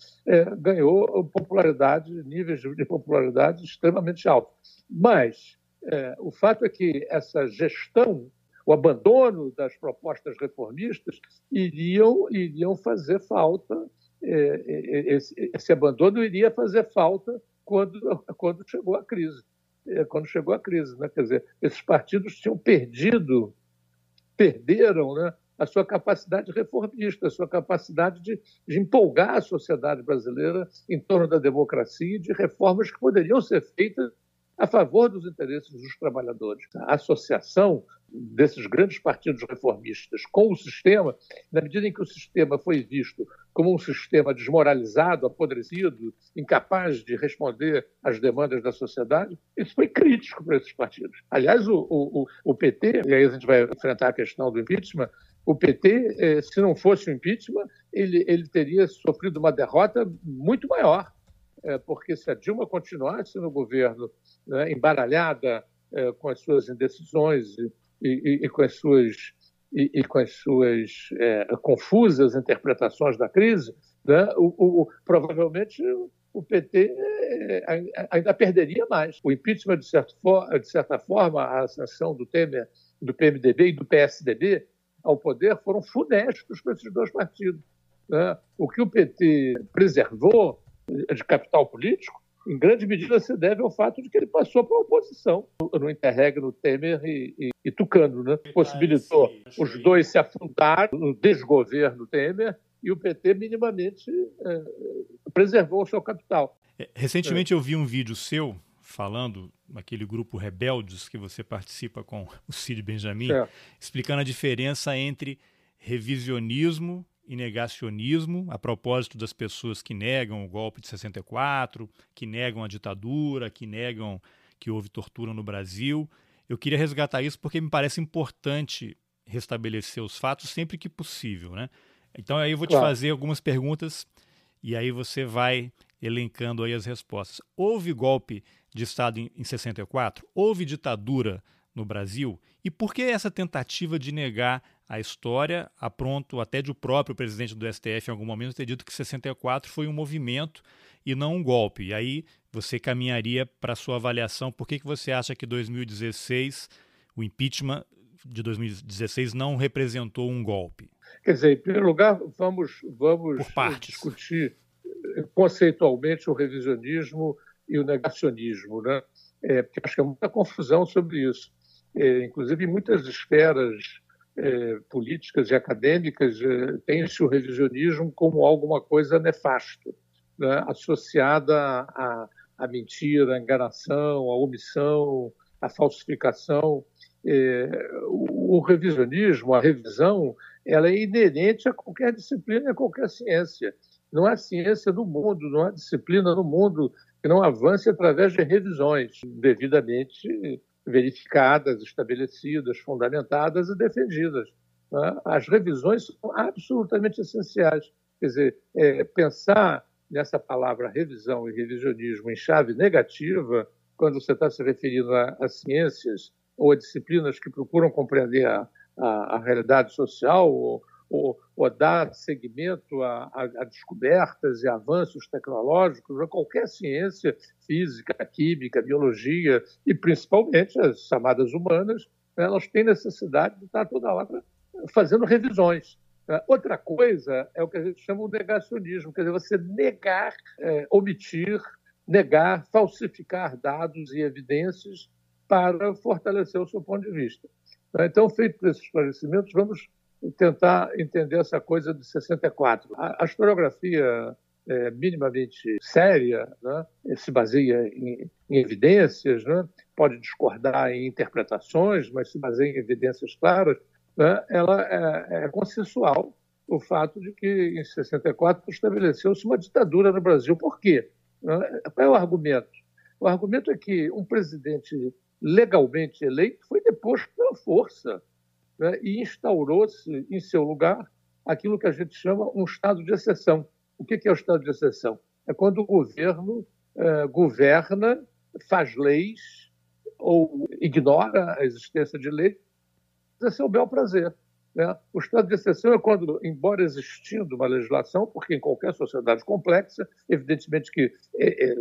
Speaker 2: ganhou popularidade, níveis de popularidade extremamente altos. Mas É, o fato é que essa gestão, o abandono das propostas reformistas, iriam, iriam fazer falta, é, é, esse, esse, abandono iria fazer falta quando, quando chegou a crise. É, quando chegou a crise, né? quer dizer, esses partidos tinham perdido, perderam né, a sua capacidade reformista, a sua capacidade de, de, empolgar a sociedade brasileira em torno da democracia e de reformas que poderiam ser feitas a favor dos interesses dos trabalhadores. A associação desses grandes partidos reformistas com o sistema, na medida em que o sistema foi visto como um sistema desmoralizado, apodrecido, incapaz de responder às demandas da sociedade, isso foi crítico para esses partidos. Aliás, o, o, o PT, e aí a gente vai enfrentar a questão do impeachment, o PT, eh, se não fosse o impeachment, ele, ele teria sofrido uma derrota muito maior, eh, porque se a Dilma continuasse no governo né, embaralhada eh, com as suas indecisões e, e, e com as suas e, e com as suas é, confusas interpretações da crise, né, o, o, provavelmente o PT é, ainda perderia mais. O impeachment, de, certo for, de certa forma, a ascensão do Temer, do PMDB e do PSDB ao poder foram funestos para esses dois partidos. Né? O que o PT preservou de capital político em grande medida se deve ao fato de que ele passou para a oposição no interregno Temer e, e, e Tucano, né? Possibilitou os dois se afundar no desgoverno Temer e o PT minimamente é, preservou o seu capital.
Speaker 1: É, recentemente é. eu vi um vídeo seu falando naquele grupo Rebeldes que você participa com o Cid Benjamin, é. explicando a diferença entre revisionismo e negacionismo a propósito das pessoas que negam o golpe de 64, que negam a ditadura, que negam que houve tortura no Brasil. Eu queria resgatar isso porque me parece importante restabelecer os fatos sempre que possível, né? Então aí eu vou te claro. fazer algumas perguntas e aí você vai elencando aí as respostas. Houve golpe de Estado em, em 64? Houve ditadura no Brasil? E por que essa tentativa de negar a história, a pronto até de o próprio presidente do STF em algum momento ter dito que 64 foi um movimento e não um golpe? E aí você caminharia para a sua avaliação, por que, que você acha que 2016, o impeachment de 2016 não representou um golpe?
Speaker 2: Quer dizer, em primeiro lugar, vamos, vamos discutir conceitualmente o revisionismo e o negacionismo, né? É, porque acho que há muita confusão sobre isso é, inclusive em muitas esferas é, políticas e acadêmicas, tem-se o revisionismo como alguma coisa nefasto, né, associada à, à mentira, à enganação, à omissão, à falsificação. É, o, o, revisionismo, a revisão, ela é inerente a qualquer disciplina, a qualquer ciência. Não há ciência no mundo, não há disciplina no mundo que não avance através de revisões devidamente verificadas, estabelecidas, fundamentadas e defendidas. Né? As revisões são absolutamente essenciais. Quer dizer, é, pensar nessa palavra revisão e revisionismo em chave negativa, quando você está se referindo a, a ciências ou a disciplinas que procuram compreender a, a, a realidade social ou, ou, ou dar seguimento a, a, a, descobertas e avanços tecnológicos, a qualquer ciência física, química, biologia e principalmente as chamadas humanas, elas têm necessidade de estar toda hora fazendo revisões. Outra coisa é o que a gente chama de negacionismo, quer dizer, você negar, é, omitir, negar, falsificar dados e evidências para fortalecer o seu ponto de vista. Então, feito esses esclarecimentos, vamos tentar entender essa coisa de 64. A, historiografia é, minimamente séria, né, se baseia em, em evidências, né, pode discordar em interpretações, mas se baseia em evidências claras, né, ela é, é consensual o fato de que em 64 estabeleceu-se uma ditadura no Brasil. Por quê? Né, qual é o argumento? O argumento é que um presidente legalmente eleito foi deposto pela força né, e instaurou-se em seu lugar aquilo que a gente chama um estado de exceção. O que é o estado de exceção? É quando o governo eh, governa, faz leis ou ignora a existência de lei a seu bel prazer. Né? O estado de exceção é quando, embora existindo uma legislação, porque em qualquer sociedade complexa, evidentemente que é, é,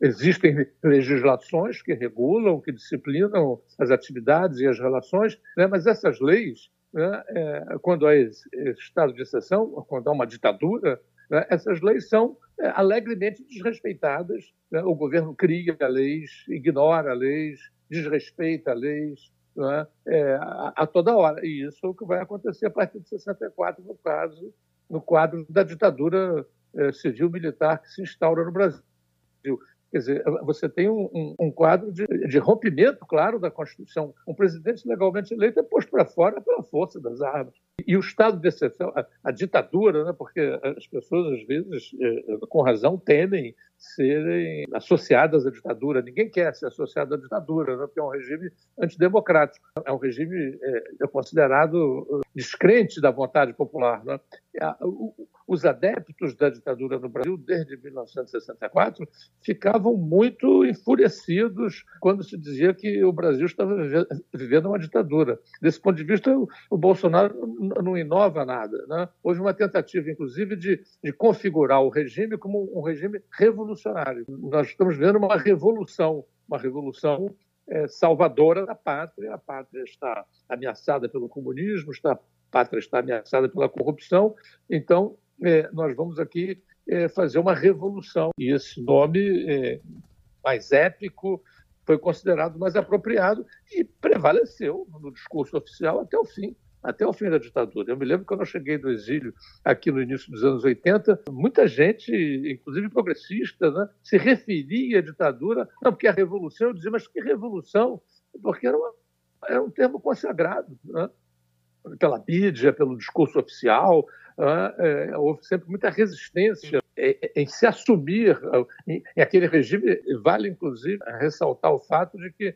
Speaker 2: existem legislações que regulam, que disciplinam as atividades e as relações, né? mas essas leis, né, é, quando há estado de exceção, quando há uma ditadura, né, essas leis são é, alegremente desrespeitadas. Né? O governo cria leis, ignora leis, desrespeita leis, é? É, a, a, toda hora. E isso é o que vai acontecer a partir de 64, no caso, no quadro da ditadura é, civil-militar que se instaura no Brasil. Quer dizer, você tem um, um, um quadro de, de, rompimento, claro, da Constituição. Um presidente legalmente eleito é posto para fora pela força das armas. E o estado de exceção, a, a ditadura, né, porque as pessoas, às vezes, é, com razão, temem serem associadas à ditadura. Ninguém quer ser associado à ditadura, né? porque é um regime antidemocrático. É um regime é, é considerado descrente da vontade popular. Né? Os adeptos da ditadura no Brasil, desde 1964, ficavam muito enfurecidos quando se dizia que o Brasil estava vivendo uma ditadura. Desse ponto de vista, o Bolsonaro não inova nada. Né? Houve uma tentativa, inclusive, de, de configurar o regime como um regime revolucionário. Nós estamos vendo uma revolução, uma revolução é, salvadora da pátria. A pátria está ameaçada pelo comunismo, está, a pátria está ameaçada pela corrupção. Então, é, nós vamos aqui é, fazer uma revolução. E esse nome mais épico foi considerado mais apropriado e prevaleceu no discurso oficial até o fim até o fim da ditadura. Eu me lembro quando eu cheguei do exílio aqui no início dos anos 80, muita gente, inclusive progressista, né, se referia à ditadura, não, porque a revolução, eu dizia, mas que revolução? Porque era, uma, era um termo consagrado né, pela mídia, pelo discurso oficial, né, é, houve sempre muita resistência em se assumir em, aquele regime. Vale, inclusive, ressaltar o fato de que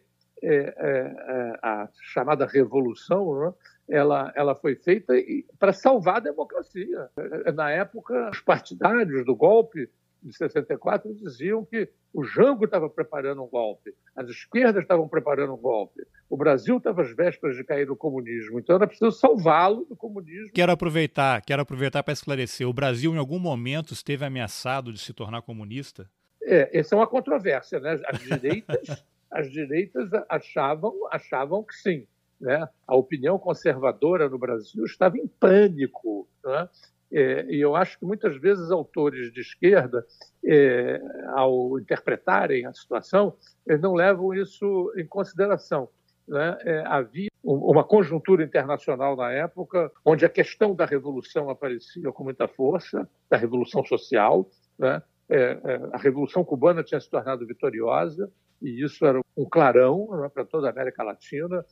Speaker 2: a chamada revolução, né, ela, ela foi feita para salvar a democracia. Na época, os partidários do golpe de 64 diziam que o Jango estava preparando um golpe, as esquerdas estavam preparando um golpe, o Brasil estava às vésperas de cair no comunismo, então era preciso salvá-lo do comunismo.
Speaker 1: Quero aproveitar, quero aproveitar para esclarecer. O Brasil, em algum momento, esteve ameaçado de se tornar comunista?
Speaker 2: É, essa é uma controvérsia, né? As direitas, [LAUGHS] as direitas achavam, achavam que sim. Né? A opinião conservadora no Brasil estava em pânico. Né? É, e eu acho que muitas vezes autores de esquerda, é, ao interpretarem a situação, não levam isso em consideração. Né? É, havia uma conjuntura internacional na época, onde a questão da revolução aparecia com muita força, da revolução social. Né? É, é, a revolução cubana tinha se tornado vitoriosa, e isso era um clarão né, para toda a América Latina,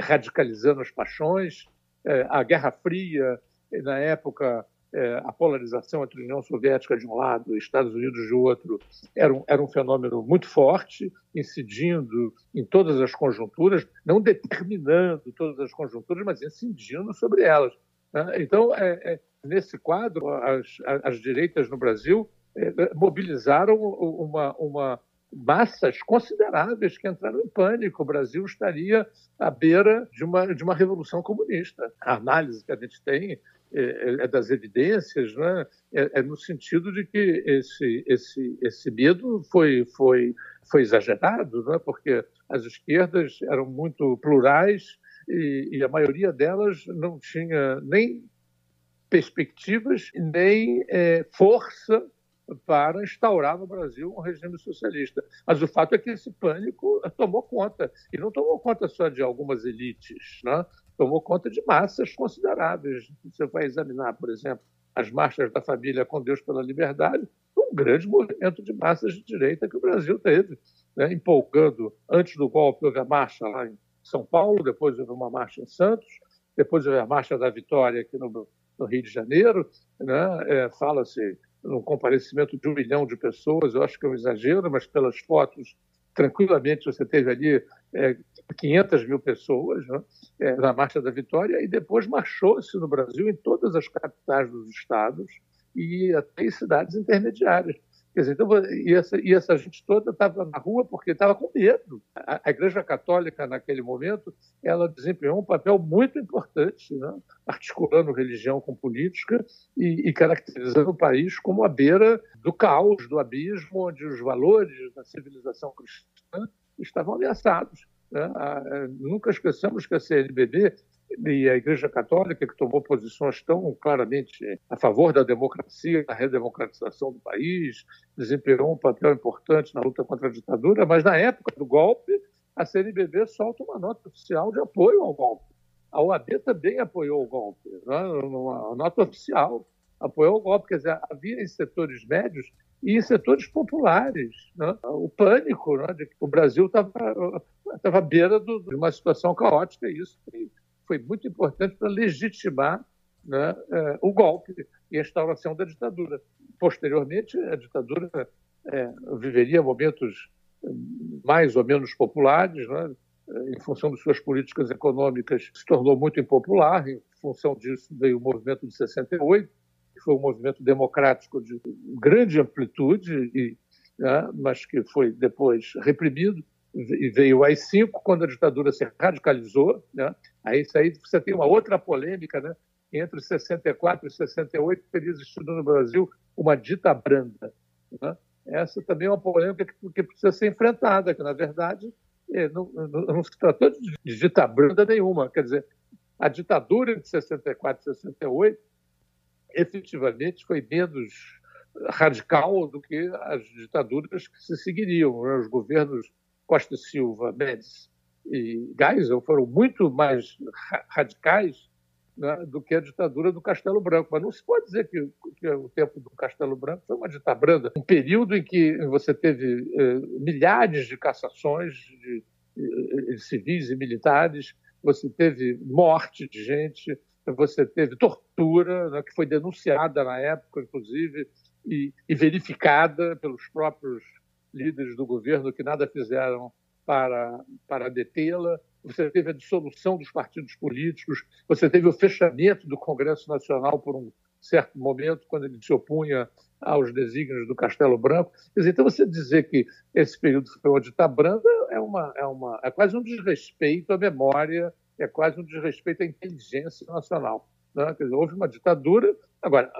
Speaker 2: radicalizando as paixões. É, a Guerra Fria, na época, é, a polarização entre a União Soviética de um lado e Estados Unidos de outro era um, era um fenômeno muito forte, incidindo em todas as conjunturas, não determinando todas as conjunturas, mas incidindo sobre elas. Né? Então, é, é, nesse quadro, as, as direitas no Brasil é, mobilizaram uma, uma massas consideráveis que entraram em pânico. O Brasil estaria à beira de uma, de uma revolução comunista. A análise que a gente tem é, é, é das evidências, né? é, é, no sentido de que esse, esse, esse medo foi, foi, foi exagerado, né? porque as esquerdas eram muito plurais e, e a maioria delas não tinha nem perspectivas nem é, força para instaurar no Brasil um regime socialista. Mas o fato é que esse pânico tomou conta, e não tomou conta só de algumas elites, né? tomou conta de massas consideráveis. Você vai examinar, por exemplo, as marchas da família com Deus pela Liberdade, um grande movimento de massas de direita que o Brasil teve, né? empolgando. Antes do golpe, houve a marcha lá em São Paulo, depois houve uma marcha em Santos, depois houve a marcha da Vitória aqui no, no Rio de Janeiro. Né? É, Fala-se num comparecimento de um milhão de pessoas, eu acho que é um exagero, mas pelas fotos, tranquilamente você teve ali é, 500 mil pessoas né, é, na Marcha da Vitória, e depois marchou-se no Brasil em todas as capitais dos estados e até em cidades intermediárias. Quer dizer, então, e, essa, e essa gente toda estava na rua porque estava com medo. A, a, Igreja Católica, naquele momento, ela desempenhou um papel muito importante, né? articulando religião com política e, e caracterizando o país como a beira do caos, do abismo, onde os valores da civilização cristã estavam ameaçados. Né? A, nunca esqueçamos que a CNBB e a Igreja Católica, que tomou posições tão claramente a favor da democracia, da redemocratização do país, desempenhou um papel importante na luta contra a ditadura, mas na época do golpe, a CNBB solta uma nota oficial de apoio ao golpe. A OAB também apoiou o golpe, né? uma nota oficial apoiou o golpe. Quer dizer, havia em setores médios e em setores populares né? o pânico né? de que o Brasil estava à beira do, de uma situação caótica. E isso muito importante para legitimar né, é, o golpe e a instauração da ditadura. Posteriormente, a ditadura é, viveria momentos é, mais ou menos populares, né, em função de suas políticas econômicas, se tornou muito impopular. Em função disso, veio o movimento de 68, que foi um movimento democrático de grande amplitude, e, né, mas que foi depois reprimido veio o AI-5 quando a ditadura se radicalizou, né? Aí isso aí você tem uma outra polêmica, né? Entre 64 e 68 teria existido no Brasil uma dita branda. Né? Essa também é uma polêmica que, que precisa ser enfrentada, que na verdade é, não, não, não, se tratou de, de dita branda nenhuma. Quer dizer, a ditadura de 64 e 68 efetivamente foi menos radical do que as ditaduras que se seguiriam. Né? Os governos Costa Silva, Médici e Geisel foram muito mais radicais né, do que a ditadura do Castelo Branco. Mas não se pode dizer que, que o tempo do Castelo Branco foi uma ditadura branda. Um período em que você teve eh, milhares de cassações de, de, de civis e militares, você teve morte de gente, você teve tortura, né, que foi denunciada na época, inclusive, e, e verificada pelos próprios líderes do governo que nada fizeram para, para detê-la, você teve a dissolução dos partidos políticos, você teve o fechamento do Congresso Nacional por um certo momento, quando ele se opunha aos desígnios do Castelo Branco. Dizer, então, você dizer que esse período foi uma ditadura é, uma, é, uma, é quase um desrespeito à memória, é quase um desrespeito à inteligência nacional. Né? Dizer, houve uma ditadura. Agora,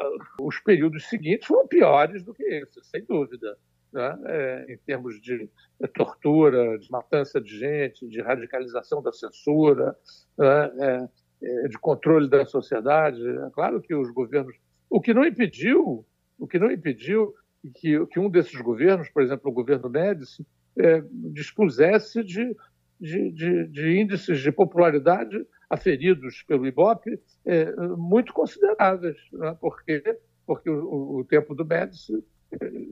Speaker 2: os períodos seguintes foram piores do que esse, sem dúvida né? é, em termos de tortura, de matança de gente, de radicalização da censura, né? é, é, de controle da sociedade. É claro que os governos. O que não impediu, o que não impediu que, que um desses governos, por exemplo, o governo Médici, é, dispusesse de, de, de, de, índices de popularidade aferidos pelo IBOP é, muito consideráveis, né? porque, porque o, o tempo do Médici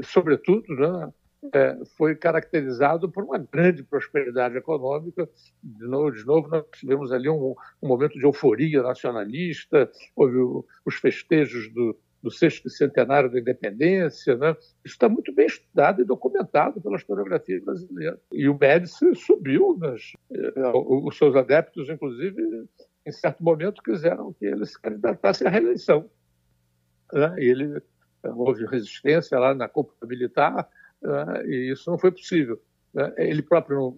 Speaker 2: sobretudo, né, é, foi caracterizado por uma grande prosperidade econômica. De novo, de novo nós tivemos ali um, um momento de euforia nacionalista, houve o, os festejos do, do sexto centenário da independência. Né? Isso está muito bem estudado e documentado pela historiografia brasileira. E o Médici subiu, nas, eh, os seus adeptos, inclusive, em certo momento, quiseram que ele se candidatasse à reeleição. Né? E ele houve resistência lá na cúpula militar né, e isso não foi possível. Né. Ele próprio,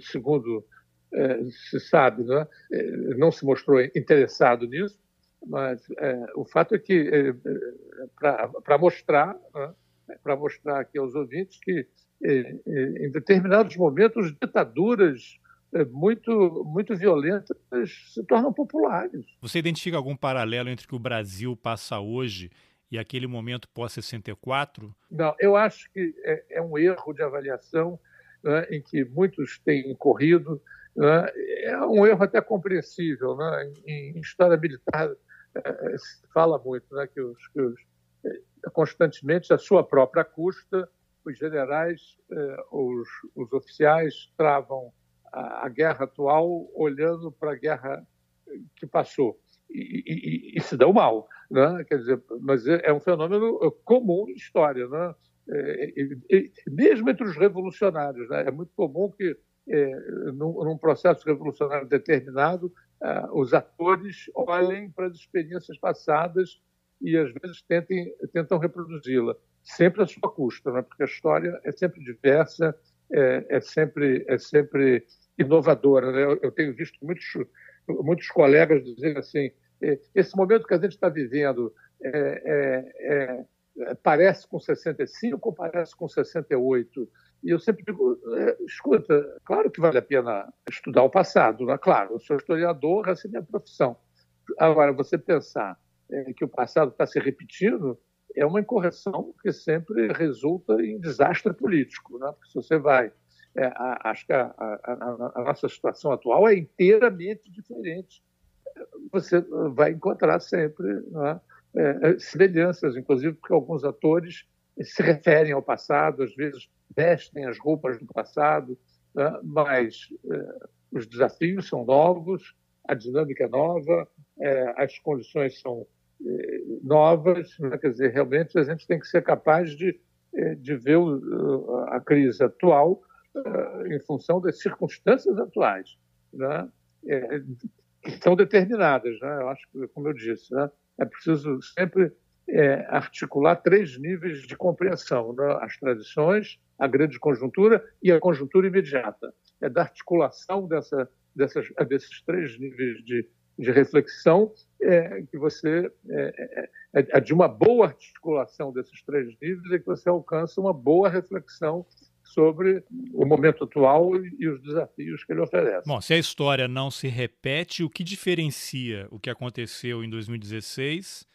Speaker 2: segundo é, se sabe, né, é, não se mostrou interessado nisso, mas é, o fato é que, é, é, para mostrar, né, para mostrar aqui aos ouvintes que é, em determinados momentos ditaduras muito muito violentas se tornam populares.
Speaker 1: Você identifica algum paralelo entre o que o Brasil passa hoje e aquele momento pós-64?
Speaker 2: Não, eu acho que é, é um erro de avaliação né, em que muitos têm incorrido. Né, é um erro até compreensível. Né, em, história militar é, se fala muito né, que, os, que os, é, constantemente, a sua própria custa, os generais, é, os, os oficiais travam a, a guerra atual olhando para a guerra que passou e, e, e, se dão mal, né? Quer dizer, mas é, é um fenômeno comum em história, né? É, e, mesmo entre os revolucionários, né? é muito comum que é, num, num, processo revolucionário determinado, ah, os atores olhem para as experiências passadas e às vezes tentem, tentam reproduzi-la, sempre à sua custa, né? porque a história é sempre diversa, é, é sempre, é sempre inovadora. Né? Eu, eu, tenho visto muitos, muitos colegas dizendo assim, esse momento que a gente está vivendo é, é, é, parece com 65 ou parece com 68? E eu sempre digo, é, escuta, claro que vale a pena estudar o passado, né? claro, eu sou historiador, essa é minha profissão. Agora, você pensar é, que o passado está se repetindo é uma incorreção que sempre resulta em desastre político, né? porque se você vai é, acho que a, a, a, nossa situação atual é inteiramente diferente. Você vai encontrar sempre né, é, semelhanças, inclusive porque alguns atores se referem ao passado, às vezes vestem as roupas do passado, né, mas é, os desafios são novos, a dinâmica é nova, é, as condições são é, novas, quer dizer, realmente a gente tem que ser capaz de, é, de ver a crise atual em função das circunstâncias atuais, né? Que são determinadas. Né? Eu acho que, como eu disse, né? é preciso sempre é, articular três níveis de compreensão: né? as tradições, a grande conjuntura e a conjuntura imediata. É da articulação dessa, dessas, desses três níveis de, de reflexão é, que você é, é, é, de uma boa articulação desses três níveis é que você alcança uma boa reflexão sobre o momento atual e os desafios que ele oferece.
Speaker 1: Bom, se a história não se repete, o que diferencia o que aconteceu em 2016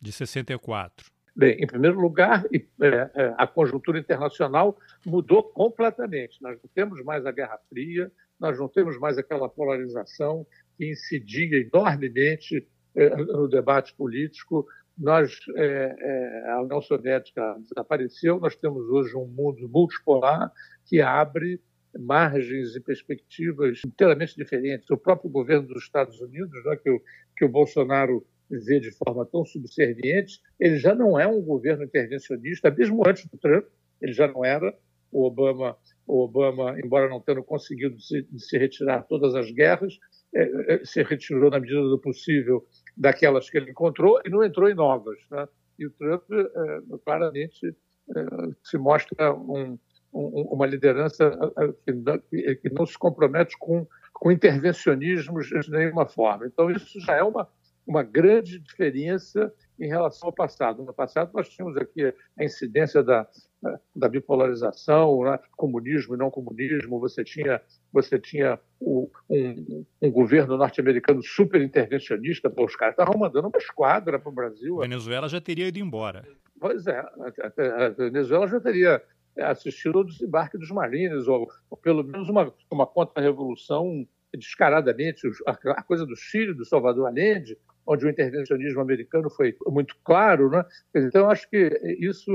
Speaker 1: de 64?
Speaker 2: Bem, em primeiro lugar, é, é, a conjuntura internacional mudou completamente. Nós não temos mais a Guerra Fria, nós não temos mais aquela polarização que incidia enormemente é, no debate político nós, é, é, a União Soviética desapareceu, nós temos hoje um mundo multipolar que abre margens e perspectivas inteiramente diferentes. O próprio governo dos Estados Unidos, né, que, o, que o Bolsonaro vê de forma tão subserviente, ele já não é um governo intervencionista, mesmo antes do Trump, ele já não era. O Obama, o Obama embora não tenha conseguido se, se retirar todas as guerras, é, é, se retirou na medida do possível daquelas que ele encontrou e não entrou em novas. Né? E o Trump é, claramente é, se mostra um, um, uma liderança que, que, não se compromete com, com intervencionismos de nenhuma forma. Então, isso já é uma, uma grande diferença em relação ao passado. No passado, nós tínhamos aqui a incidência da, da bipolarização, né? comunismo e não comunismo, você tinha, você tinha o, um, um, governo norte-americano super intervencionista, pô, os caras estavam mandando uma esquadra para o Brasil.
Speaker 1: A Venezuela já teria ido embora.
Speaker 2: Pois é, a, a Venezuela já teria assistido ao desembarque dos marines, ou, ou pelo menos uma, uma contra-revolução descaradamente, a coisa do Chile, do Salvador Allende, onde o intervencionismo americano foi muito claro. Né? Então, acho que isso,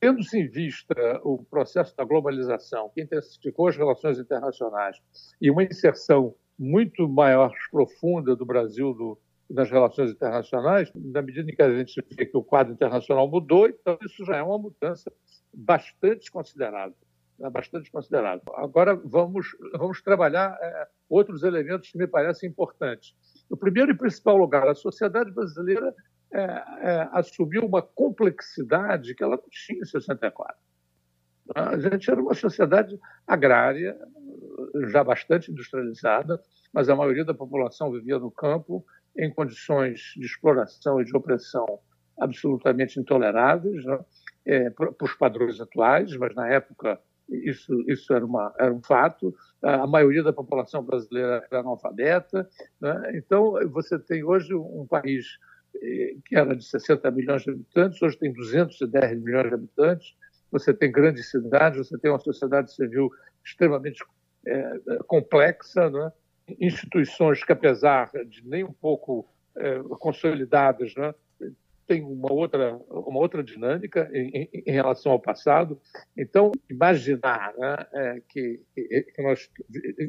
Speaker 2: tendo-se em vista o processo da globalização, que intensificou as relações internacionais, e uma inserção muito maior, profunda do Brasil do, nas relações internacionais, na medida em que a gente vê que o quadro internacional mudou, então isso já é uma mudança bastante considerável. Né? Bastante considerável. Agora vamos, vamos trabalhar é, outros elementos que me parecem importantes. No primeiro e principal lugar, a sociedade brasileira é, é, assumiu uma complexidade que ela não tinha em 64. A gente era uma sociedade agrária, já bastante industrializada, mas a maioria da população vivia no campo em condições de exploração e de opressão absolutamente intoleráveis né? é, para os padrões atuais, mas na época isso, isso era, uma, era um fato. A maioria da população brasileira era analfabeta. Né? Então, você tem hoje um país que era de 60 milhões de habitantes, hoje tem 210 milhões de habitantes. Você tem grandes cidades, você tem uma sociedade civil extremamente é, complexa, né? instituições que, apesar de nem um pouco é, consolidadas, né? tem uma outra, uma outra dinâmica em, em, relação ao passado. Então, imaginar né, é, que, que, nós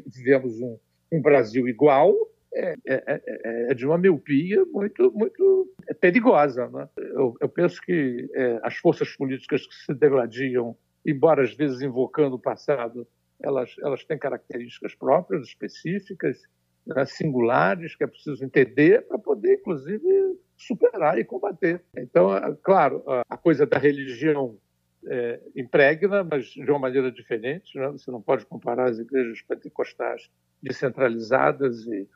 Speaker 2: vivemos um, um Brasil igual é, é, é, é, de uma miopia muito, muito perigosa. Né? Eu, eu, penso que é, as forças políticas que se degladiam, embora às vezes invocando o passado, elas, elas têm características próprias, específicas, né, singulares, que é preciso entender para poder, inclusive, superar e combater. Então, é, claro, a coisa da religião é, impregna, mas de uma maneira diferente. Né? Você não pode comparar as igrejas pentecostais descentralizadas e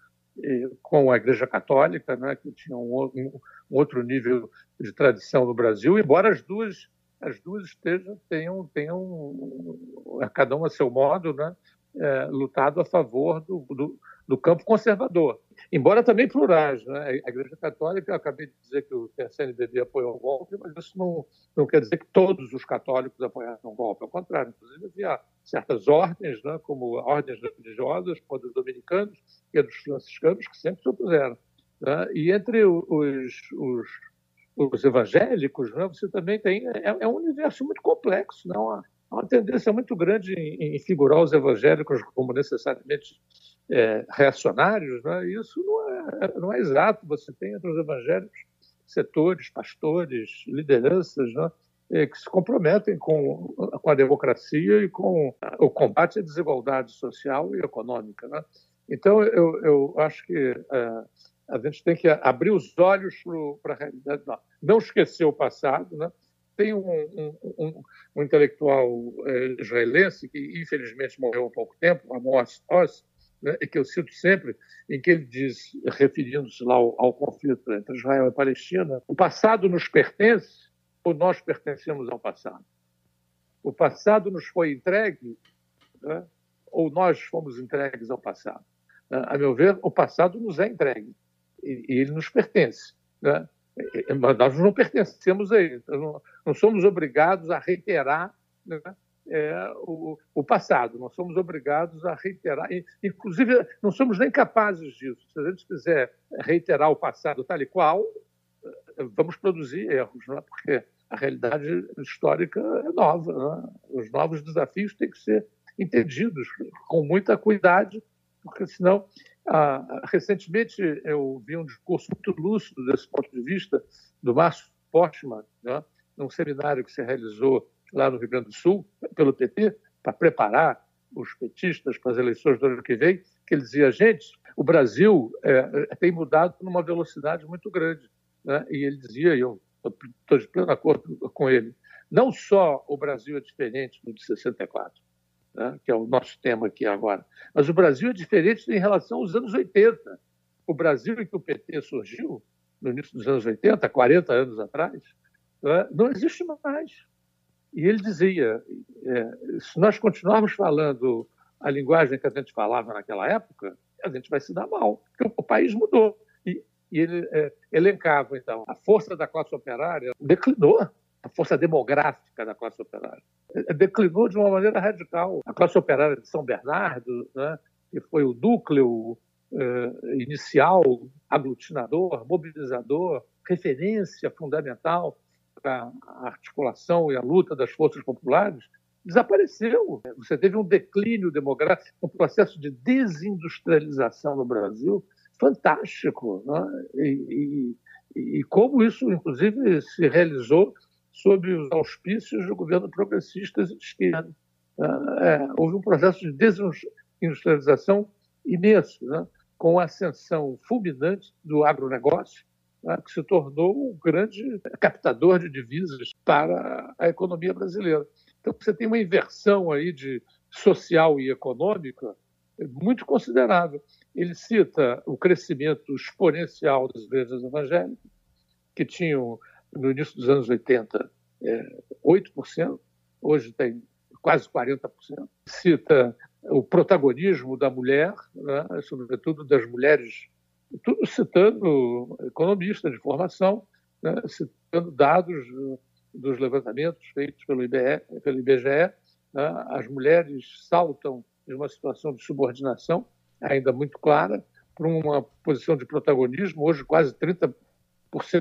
Speaker 2: com a Igreja Católica, né? que tinha um, um, outro nível de tradição no Brasil, embora as duas as duas estejam tenham tenham cada um a seu modo, né? É, lutado a favor do, do, do campo conservador embora também plurais. Né? A Igreja Católica, eu acabei de dizer que o CNBB apoiou o golpe, mas isso não, não quer dizer que todos os católicos apoiaram o golpe, ao contrário, inclusive havia certas ordens, né, como ordens religiosas, como a dos dominicanos e a dos franciscanos, que sempre se opuseram. Né? E entre os, os, os evangélicos, né, você também tem. É, é, um universo muito complexo, não? Há uma tendência muito grande em, em figurar os evangélicos como necessariamente é, reacionários, né? isso não é, não é exato. Você tem entre os evangélicos setores, pastores, lideranças né? é, que se comprometem com, com a democracia e com o combate à desigualdade social e econômica. Né? Então, eu, eu acho que é, a gente tem que abrir os olhos para a realidade, não, não esquecer o passado. Né? Tem um, um, um, um intelectual é, israelense que, infelizmente, morreu há pouco tempo, Amos Oz, né, que eu cito sempre, em que ele diz, referindo-se lá ao, ao, conflito entre Israel e Palestina, o passado nos pertence ou nós pertencemos ao passado? O passado nos foi entregue né, ou nós fomos entregues ao passado? Né, a meu ver, o passado nos é entregue e, ele nos pertence. Né? Mas nós não pertencemos a ele, não, não somos obrigados a reiterar né, é, o, o, passado. Nós somos obrigados a reiterar, inclusive não somos nem capazes disso. Se a gente quiser reiterar o passado tal e qual, vamos produzir erros, não é? porque a realidade histórica é nova. Né? Os novos desafios têm que ser entendidos com muita cuidado, porque senão. Ah, recentemente eu vi um discurso muito lúcido desse ponto de vista do Márcio Postman, né? num seminário que se realizou lá no Rio Grande do Sul, pelo PT, para preparar os petistas para as eleições do ano que vem, que ele dizia, gente, o Brasil é, tem mudado numa velocidade muito grande. Né? E ele dizia, e eu estou de pleno acordo com ele, não só o Brasil é diferente do de 64, né? que é o nosso tema aqui agora, mas o Brasil é diferente em relação aos anos 80. O Brasil em que o PT surgiu, no início dos anos 80, 40 anos atrás, né? não existe mais. E ele dizia: é, se nós continuarmos falando a linguagem que a gente falava naquela época, a gente vai se dar mal, porque o país mudou. E, e ele é, elencava, então, a força da classe operária declinou, a força demográfica da classe operária é, declinou de uma maneira radical. A classe operária de São Bernardo, né, que foi o núcleo é, inicial, aglutinador, mobilizador, referência fundamental a articulação e a luta das forças populares, desapareceu. Você teve um declínio demográfico, um processo de desindustrialização no Brasil fantástico. Né? E, e, e, como isso, inclusive, se realizou sob os auspícios do governo progressistas e de esquerda. Né? É, houve um processo de desindustrialização imenso, né? com a ascensão fulminante do agronegócio, né, que se tornou um grande captador de divisas para a economia brasileira. Então, você tem uma inversão aí de social e econômica muito considerável. Ele cita o crescimento exponencial das igrejas evangélicas, que tinham, no início dos anos 80, é, 8%, hoje tem quase 40%. Cita o protagonismo da mulher, né, sobretudo das mulheres tudo citando economistas de formação, né, citando dados dos levantamentos feitos pelo, pelo IBGE. Né, as mulheres saltam de uma situação de subordinação ainda muito clara para uma posição de protagonismo. Hoje, quase 30%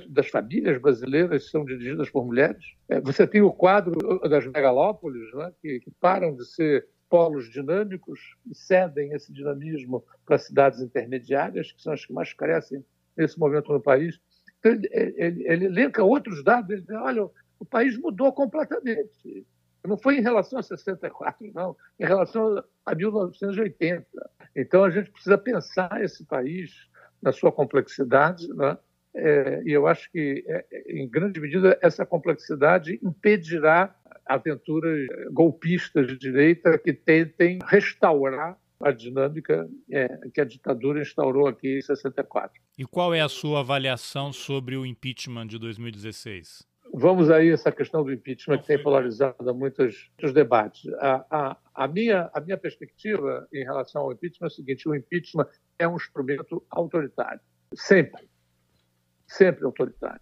Speaker 2: das famílias brasileiras são dirigidas por mulheres. É, você tem o quadro das megalópolis, né, que, que param de ser polos dinâmicos e cedem esse dinamismo para cidades intermediárias, que são as que mais crescem nesse momento no país. Então, ele, ele, ele elenca outros dados, ele diz, olha, o país mudou completamente. Não foi em relação a 64, não, em relação a 1980. Então, a gente precisa pensar esse país na sua complexidade, né? é, e eu acho que, é, em grande medida, essa complexidade impedirá aventuras golpistas de direita que tentem restaurar a dinâmica é, que a ditadura instaurou aqui em 64.
Speaker 1: E qual é a sua avaliação sobre o impeachment de 2016?
Speaker 2: Vamos aí essa questão do impeachment que tem polarizado muitos, muitos debates. A, a, a, minha, a minha perspectiva em relação ao impeachment é a seguinte: o impeachment é um instrumento autoritário, sempre, sempre autoritário.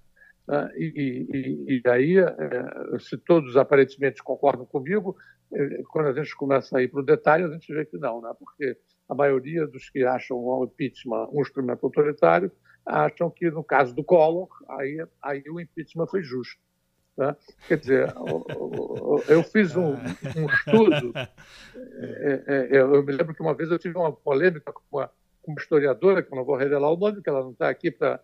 Speaker 2: Né? E, e, e aí, é, se todos aparentemente concordam comigo, é, quando a gente começa a ir para o detalhe, a gente vê que não, né? porque a maioria dos que acham o impeachment um instrumento autoritário acham que, no caso do Collor, aí, aí o impeachment foi justo. Né? Quer dizer, eu fiz um, um estudo, é, [LAUGHS] eu me lembro que uma vez eu tive uma polêmica com uma, com uma historiadora, que eu não vou revelar o nome, que ela não está aqui para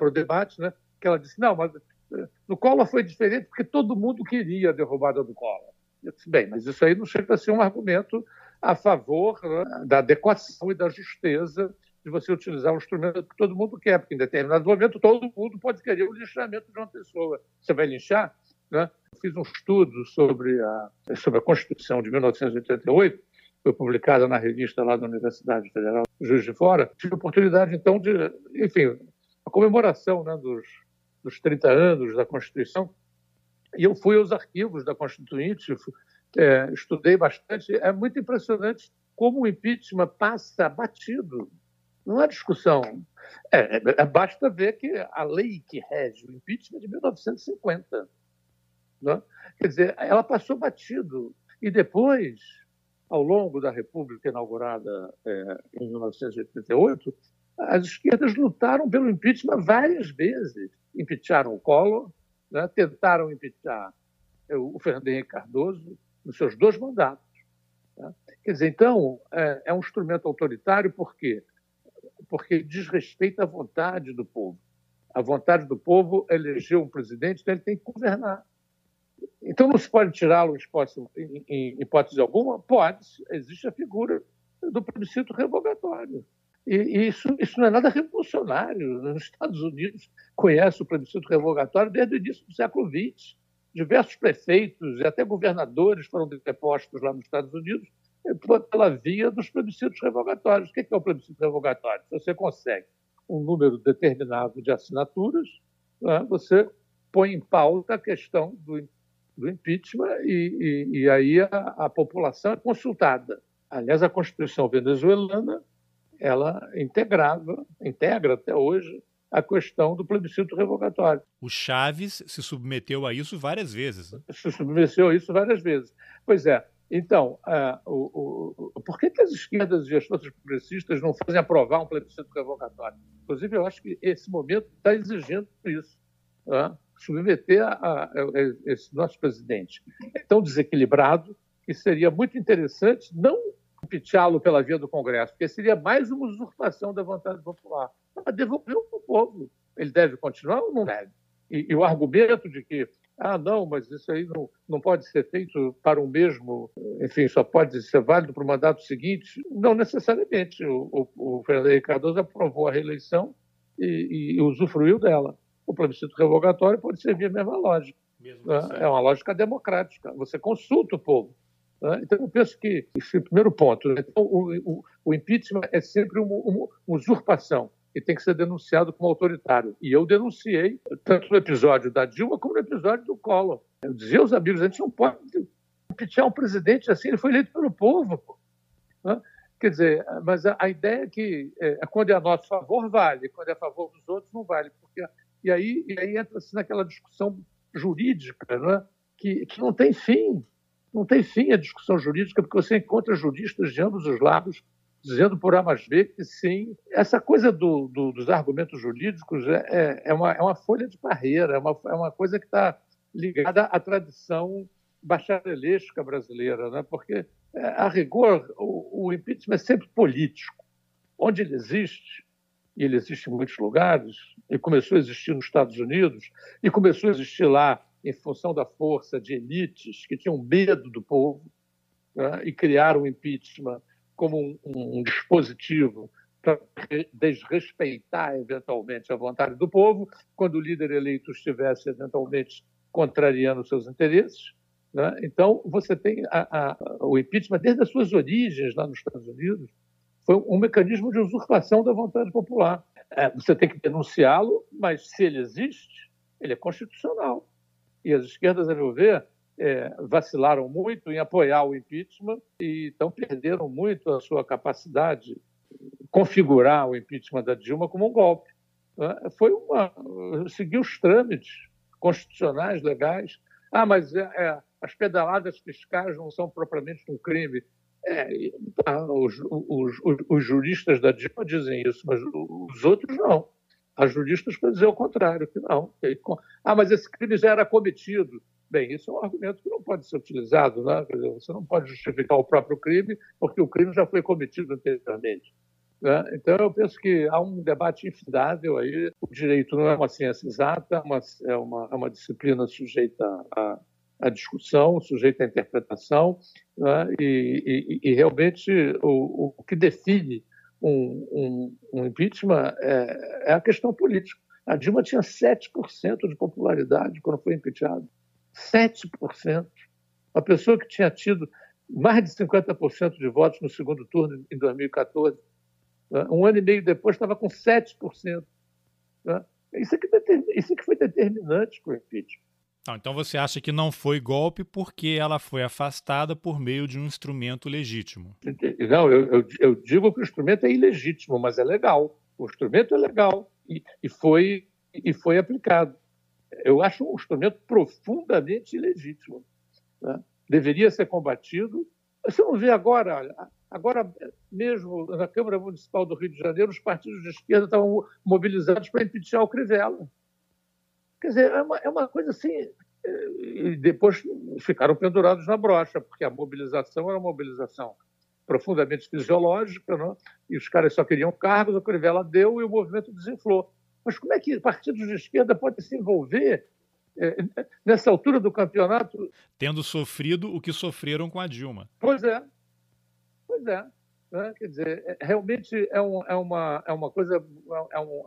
Speaker 2: o debate, né? Que ela disse, não, mas eh, no Collor foi diferente porque todo mundo queria a derrubada do Collor. Eu disse, bem, mas isso aí não chega a ser um argumento a favor né, da adequação e da justeza de você utilizar um instrumento que todo mundo quer, porque em determinado momento todo mundo pode querer o linchamento de uma pessoa. Você vai linchar? Né? Eu fiz um estudo sobre a, sobre a Constituição de 1988, foi publicada na revista lá da Universidade Federal Juiz de Fora. Tive a oportunidade, então, de, enfim, a comemoração né, dos dos 30 anos da Constituição, e eu fui aos arquivos da Constituinte, é, estudei bastante. É muito impressionante como o impeachment passa batido. Não há discussão. É, é, é basta ver que a lei que rege o impeachment é de 1950. Né? Quer dizer, ela passou batido. E depois, ao longo da República inaugurada é, em 1988, as esquerdas lutaram pelo impeachment várias vezes impeacharam o Collor, né? tentaram impeachar o Fernando Henrique Cardoso nos seus dois mandatos. Né? Quer dizer, então, é, é, um instrumento autoritário por quê? Porque desrespeita a vontade do povo. A vontade do povo elegeu um presidente, então ele tem que governar. Então não se pode tirá-lo em hipótese alguma? Pode, existe a figura do plebiscito revogatório. E isso, isso não é nada revolucionário. Nos Estados Unidos conhece o plebiscito revogatório desde o início do século XX. Diversos prefeitos e até governadores foram depostos lá nos Estados Unidos pela via dos plebiscitos revogatórios. O que é o plebiscito revogatório? Você consegue um número determinado de assinaturas, né, você põe em pauta a questão do, do impeachment e, e, e aí a, a população é consultada. Aliás, a Constituição venezuelana ela integrava, integra até hoje, a questão do plebiscito revogatório.
Speaker 1: O Chaves se submeteu a isso várias vezes. Né?
Speaker 2: Se submeteu a isso várias vezes. Pois é. Então, uh, o, o, por que, que, as esquerdas e as forças progressistas não fazem aprovar um plebiscito revogatório? Inclusive, eu acho que esse momento está exigindo isso. Uh, submeter a, a, a, esse nosso presidente é tão desequilibrado que seria muito interessante não impeachá-lo pela via do Congresso, porque seria mais uma usurpação da vontade popular. Mas devolveu para o povo. Ele deve continuar ou não deve? E, e, o argumento de que, ah, não, mas isso aí não, não pode ser feito para o mesmo, enfim, só pode ser válido para o mandato seguinte, não necessariamente. O, o, o Fernando Henrique Cardoso aprovou a reeleição e, e, usufruiu dela. O plebiscito revogatório pode servir a mesma lógica. Né? É uma lógica democrática. Você consulta o povo. Né? Então, eu penso que esse é o primeiro ponto. Né? Então, o, o, o, impeachment é sempre uma, uma, usurpação e tem que ser denunciado como autoritário. E eu denunciei, tanto no episódio da Dilma como no episódio do Collor. Eu dizia aos amigos, a gente não pode impeachar um presidente assim, ele foi eleito pelo povo. Né? Quer dizer, mas a, a, ideia é que é, é, quando é a nosso favor, vale, quando é a favor dos outros, não vale. Porque, e aí, e aí entra-se naquela discussão jurídica, né? que, que não tem fim. Não tem fim a discussão jurídica, porque você encontra juristas de ambos os lados dizendo por A mais B que sim. Essa coisa do, do, dos argumentos jurídicos é, é, é, uma, é uma folha de barreira, é uma, é uma coisa que está ligada à tradição bacharelesca brasileira, né? porque, é, a rigor, o, o impeachment é sempre político. Onde ele existe, e ele existe em muitos lugares, e começou a existir nos Estados Unidos, e começou a existir lá em função da força de elites que tinham medo do povo né, e criaram o impeachment como um, um dispositivo para desrespeitar eventualmente a vontade do povo, quando o líder eleito estivesse eventualmente contrariando seus interesses. Né? Então, você tem a, a, o impeachment, desde as suas origens lá nos Estados Unidos, foi um mecanismo de usurpação da vontade popular. É, você tem que denunciá-lo, mas se ele existe, ele é constitucional. E as esquerdas, a meu ver, é, vacilaram muito em apoiar o impeachment e então perderam muito a sua capacidade configurar o impeachment da Dilma como um golpe. Né? Foi uma seguir os trâmites constitucionais legais. Ah, mas é, é, as pedaladas fiscais não são propriamente um crime. É, tá, os, os, os, juristas da Dilma dizem isso, mas os outros não. As juristas podem dizer o contrário, que não. Ah, mas esse crime já era cometido. Bem, isso é um argumento que não pode ser utilizado, né? Dizer, você não pode justificar o próprio crime, porque o crime já foi cometido anteriormente. Né? Então, eu penso que há um debate infindável aí. O direito não é uma ciência exata, é, é uma, é uma disciplina sujeita a, a discussão, sujeita à interpretação, né? e, e, e, realmente o, o, que define um, um, um impeachment é, é, a questão política. A Dilma tinha 7% de popularidade quando foi impeachada. 7%. Uma pessoa que tinha tido mais de 50% de votos no segundo turno em 2014 né? Um ano e meio depois estava com 7%. Né? Isso, é que isso é que foi determinante para o impeachment.
Speaker 1: Então você acha que não foi golpe porque ela foi afastada por meio de um instrumento legítimo?
Speaker 2: Não, eu, eu, eu digo que o instrumento é ilegítimo, mas é legal. O instrumento é legal e, e, foi, e foi aplicado. Eu acho um instrumento profundamente ilegítimo. Né? Deveria ser combatido. Você não vê agora, Agora, mesmo na Câmara Municipal do Rio de Janeiro, os partidos de esquerda estavam mobilizados para impeachar o Crivella. Quer dizer, é uma, é uma coisa assim. Eh, e depois ficaram pendurados na brocha, porque a mobilização era uma mobilização profundamente fisiológica, não? e os caras só queriam cargos, o Crivella deu e o movimento desinflou. Mas como é que partidos de esquerda podem se envolver é, nessa altura do campeonato?
Speaker 1: Tendo sofrido o que sofreram com a Dilma.
Speaker 2: Pois é, Pois é. Né? Quer dizer, é, realmente é, um, é, uma, é uma coisa, é, um,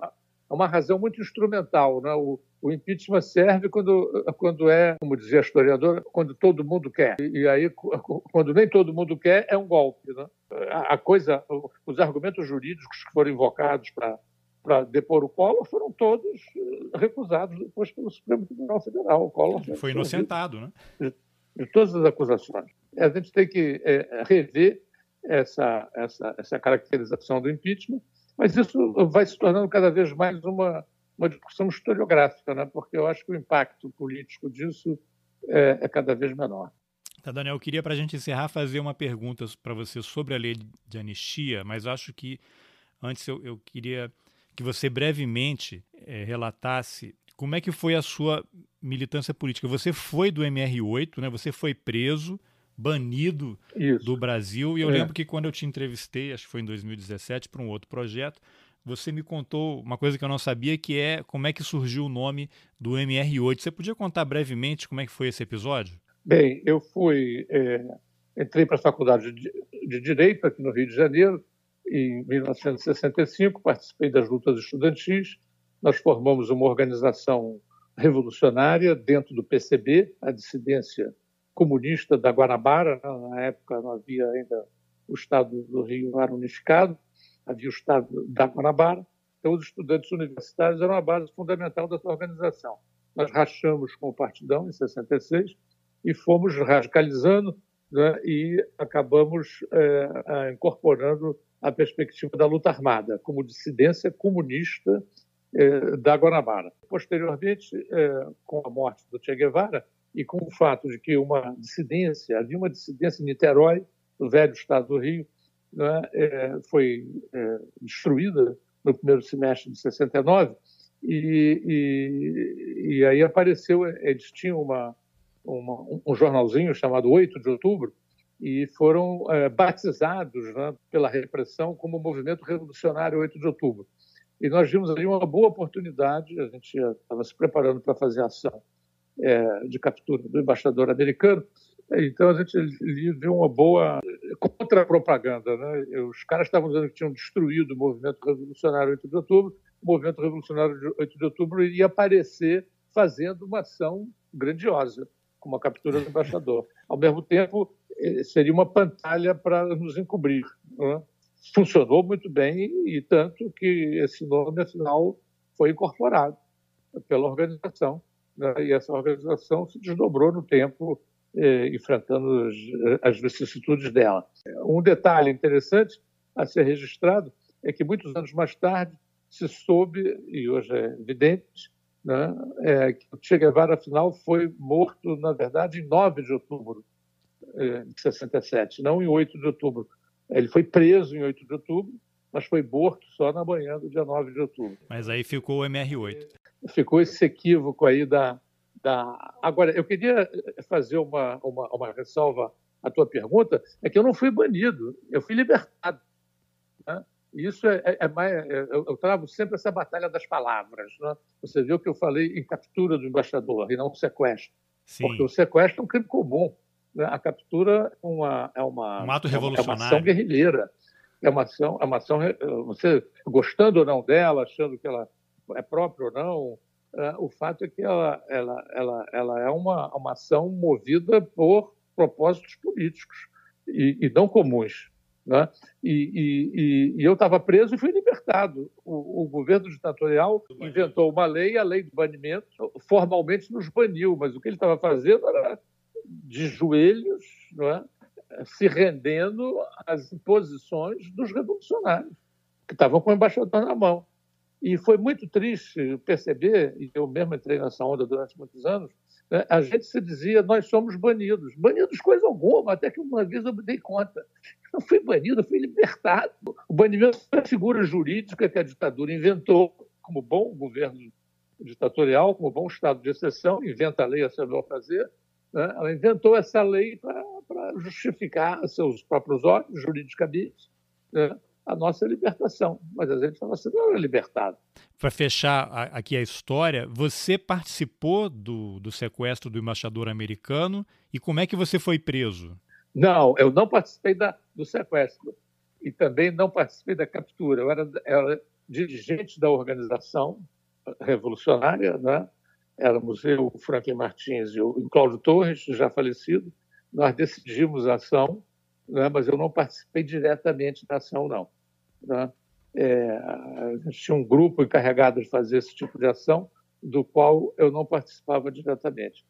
Speaker 2: é uma razão muito instrumental. Né? O, o, impeachment serve quando, quando é, como dizia a historiadora, quando todo mundo quer. E, e aí, quando nem todo mundo quer, é um golpe. Né? A, a coisa, os argumentos jurídicos que foram invocados para para depor o Collor foram todos eh, recusados depois pelo Supremo Tribunal Federal. O Collor
Speaker 1: foi inocentado, né?
Speaker 2: De, de, todas as acusações. A gente tem que é, rever essa, essa, essa caracterização do impeachment, mas isso vai se tornando cada vez mais uma, uma discussão historiográfica, né? porque eu acho que o impacto político disso é, é cada vez menor.
Speaker 1: Tá, Daniel, eu queria, para a gente encerrar, fazer uma pergunta para você sobre a lei de anistia, mas acho que antes eu, eu queria que você brevemente é, relatasse como é que foi a sua militância política. Você foi do MR8, né? você foi preso, banido Isso. do Brasil. E eu é. lembro que quando eu te entrevistei, acho que foi em 2017, para um outro projeto, você me contou uma coisa que eu não sabia, que é como é que surgiu o nome do MR8. Você podia contar brevemente como é que foi esse episódio?
Speaker 2: Bem, eu fui, é, entrei para a faculdade de, de Direito aqui no Rio de Janeiro em 1965, participei das lutas estudantis, nós formamos uma organização revolucionária dentro do PCB, a dissidência comunista da Guanabara, né? na época não havia ainda o Estado do Rio não era unificado, havia o Estado da Guanabara, então os estudantes universitários eram a base fundamental dessa organização. Nós rachamos com o Partidão em 66 e fomos radicalizando né, e acabamos é, incorporando a perspectiva da luta armada como dissidência comunista é, da Guanabara. Posteriormente, é, com a morte do Che Guevara, e com o fato de que uma dissidência, havia uma dissidência em Niterói, no velho estado do Rio, né, é, foi é, destruída no primeiro semestre de 69, e, e, e aí apareceu, eles tinham uma, uma, um jornalzinho chamado 8 de Outubro, e foram é, batizados né, pela repressão como Movimento Revolucionário 8 de Outubro. E nós vimos ali uma boa oportunidade, a gente estava se preparando para fazer ação é, de captura do embaixador americano, Então a gente viu uma boa contra-propaganda. Né? Os caras estavam dizendo que tinham destruído o movimento revolucionário 8 de outubro, o movimento revolucionário de 8 de outubro iria aparecer fazendo uma ação grandiosa, como a captura do embaixador. Ao mesmo tempo, eh, seria uma pantalha para nos encobrir. Né? Funcionou muito bem e tanto que esse nome, afinal, foi incorporado pela organização. Né? E essa organização se desdobrou no tempo, eh, enfrentando as, vicissitudes dela. Um detalhe interessante a ser registrado é que muitos anos mais tarde se soube, e hoje é evidente, né, é, que o Che Guevara, afinal, foi morto, na verdade, em 9 de outubro é, de 67, não em 8 de outubro. Ele foi preso em 8 de outubro, mas foi morto só na manhã do dia 9 de outubro.
Speaker 1: Mas aí ficou o MR8.
Speaker 2: Ficou esse equívoco aí da. da... Agora, eu queria fazer uma, uma, uma ressalva à tua pergunta: é que eu não fui banido, eu fui libertado. Né? Isso é, é, é mais. É, eu, eu, travo sempre essa batalha das palavras. Né? Você viu que eu falei em captura do embaixador e não sequestro. Sim. Porque o sequestro é um crime comum. Né? A captura é uma, é uma.
Speaker 1: Um ato revolucionário.
Speaker 2: É uma ação guerrilheira. É uma ação, é uma ação. Você gostando ou não dela, achando que ela é própria ou não, é, o fato é que ela, ela, ela, ela é uma, uma ação movida por propósitos políticos e, e não comuns. Né? E, e, e, eu estava preso e fui libertado. O, o, governo ditatorial inventou uma lei, a lei do banimento, formalmente nos baniu, mas o que ele estava fazendo era de joelhos, é? se rendendo às imposições dos revolucionários, que estavam com o embaixador na mão. E foi muito triste perceber, e eu mesmo entrei nessa onda durante muitos anos, né? a gente se dizia, nós somos banidos. Banidos coisa alguma, até que uma vez eu me dei conta. Eu fui banido, eu fui libertado. O banimento é uma figura jurídica que a ditadura inventou, como bom governo ditatorial, como bom estado de exceção, inventa a lei a seu bel fazer. Né? Ela inventou essa lei para justificar seus próprios olhos, juridicamente, né? A nossa libertação. Mas a gente fala sendo libertado.
Speaker 1: Para fechar aqui a história, você participou do, do sequestro do embaixador americano e como é que você foi preso?
Speaker 2: Não, eu não participei da, do sequestro e também não participei da captura. Eu era, era dirigente da organização revolucionária, né? éramos eu, o Franklin Martins e o Cláudio Torres, já falecido. Nós decidimos a ação, né? mas eu não participei diretamente da ação, não. Né? É, tinha um grupo encarregado de fazer esse tipo de ação, do qual eu não participava diretamente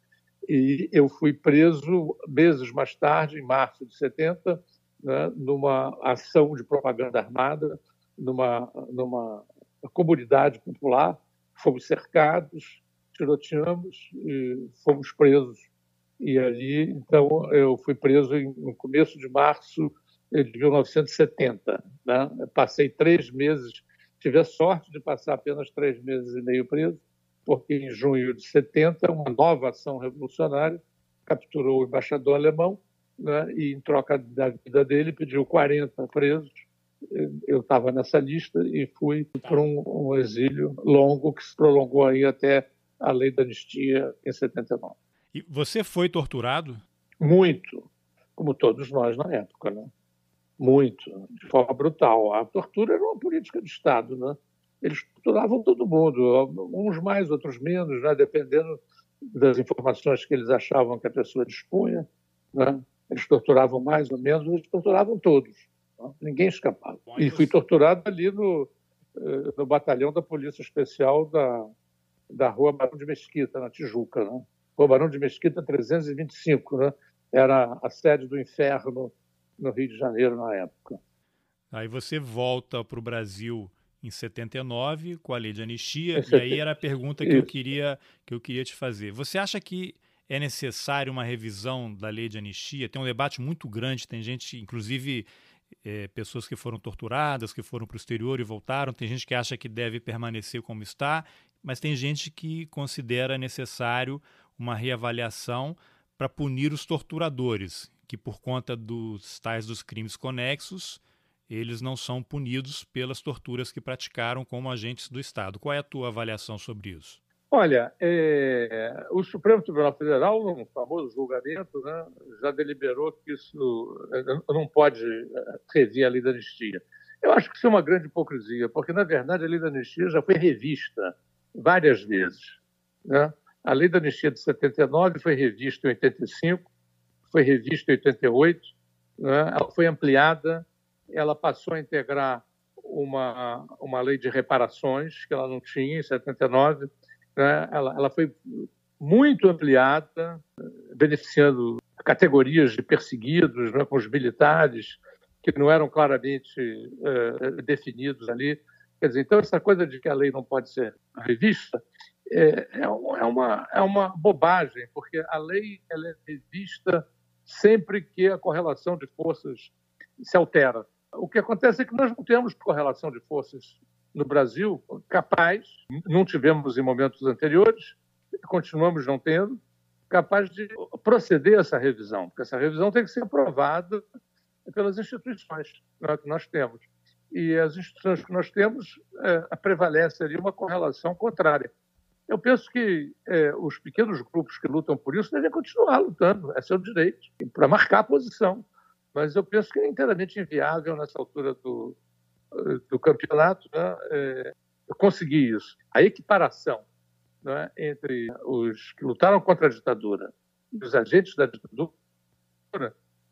Speaker 2: e eu fui preso meses mais tarde, em março de 70, né, numa ação de propaganda armada, numa, numa comunidade popular. Fomos cercados, tiroteamos e fomos presos. E ali, então, eu fui preso no começo de março de 1970. Né? Passei três meses, tive a sorte de passar apenas três meses e meio preso, porque em junho de 70, uma nova ação revolucionária capturou o embaixador alemão né, e, em troca da vida dele, pediu 40 presos. Eu estava nessa lista e fui para um, um, exílio longo que se prolongou aí até a lei da anistia em 79.
Speaker 1: E você foi torturado?
Speaker 2: Muito, como todos nós na época, né? Muito, de forma brutal. A tortura era uma política de Estado, né? eles torturavam todo mundo, uns mais, outros menos, né? dependendo das informações que eles achavam que a pessoa dispunha. Né? Eles torturavam mais ou menos, eles torturavam todos. Né? Ninguém escapava. E fui torturado ali no, eh, no batalhão da Polícia Especial da, da Rua Barão de Mesquita, na Tijuca. Né? Rua Barão de Mesquita 325, né? era a sede do inferno no Rio de Janeiro na época.
Speaker 1: Aí você volta para o Brasil em 79 com a lei de anistia. E aí era a pergunta que eu queria que eu queria te fazer. Você acha que é necessário uma revisão da lei de anistia? Tem um debate muito grande, tem gente, inclusive é, pessoas que foram torturadas, que foram para o exterior e voltaram, tem gente que acha que deve permanecer como está, mas tem gente que considera necessário uma reavaliação para punir os torturadores, que por conta dos tais dos crimes conexos eles não são punidos pelas torturas que praticaram como agentes do Estado. Qual é a tua avaliação sobre isso?
Speaker 2: Olha, é, o Supremo Tribunal Federal, no famoso julgamento, né, já deliberou que isso não pode é, rever a lei da anistia. Eu acho que isso é uma grande hipocrisia, porque, na verdade, a lei da anistia já foi revista várias vezes. Né? A lei da anistia de 79 foi revista em 85, foi revista em 88, né? ela foi ampliada, ela passou a integrar uma, uma lei de reparações que ela não tinha em 79, né? ela, ela foi muito ampliada, beneficiando categorias de perseguidos, né, com os militares, que não eram claramente uh, definidos ali. Quer dizer, então, essa coisa de que a lei não pode ser revista é, é, é, uma, é uma bobagem, porque a lei ela é revista sempre que a correlação de forças se altera. O que acontece é que nós não temos correlação de forças no Brasil capaz, não tivemos em momentos anteriores, continuamos não tendo, capaz de proceder a essa revisão, porque essa revisão tem que ser aprovada pelas instituições né, que nós temos. E as instituições que nós temos é, prevalece ali uma correlação contrária. Eu penso que é, os pequenos grupos que lutam por isso devem continuar lutando, é seu direito, para marcar a posição. Mas eu penso que é inteiramente inviável nessa altura do, do campeonato né, é, conseguir isso. A equiparação né, entre os que lutaram contra a ditadura e os agentes da ditadura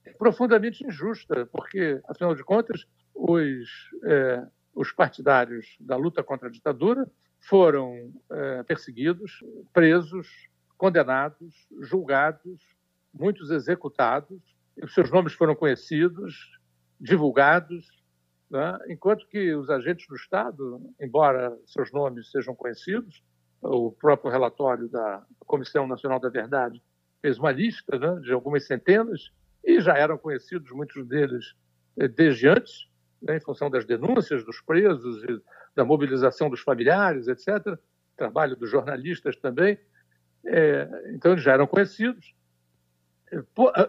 Speaker 2: é profundamente injusta, porque, afinal de contas, os, é, os partidários da luta contra a ditadura foram é, perseguidos, presos, condenados, julgados, muitos executados, os seus nomes foram conhecidos, divulgados, né? enquanto que os agentes do Estado, embora seus nomes sejam conhecidos, o próprio relatório da Comissão Nacional da Verdade fez uma lista né, de algumas centenas e já eram conhecidos muitos deles eh, desde antes, né, em função das denúncias dos presos e da mobilização dos familiares, etc. Trabalho dos jornalistas também. É, então, eles já eram conhecidos. Eh,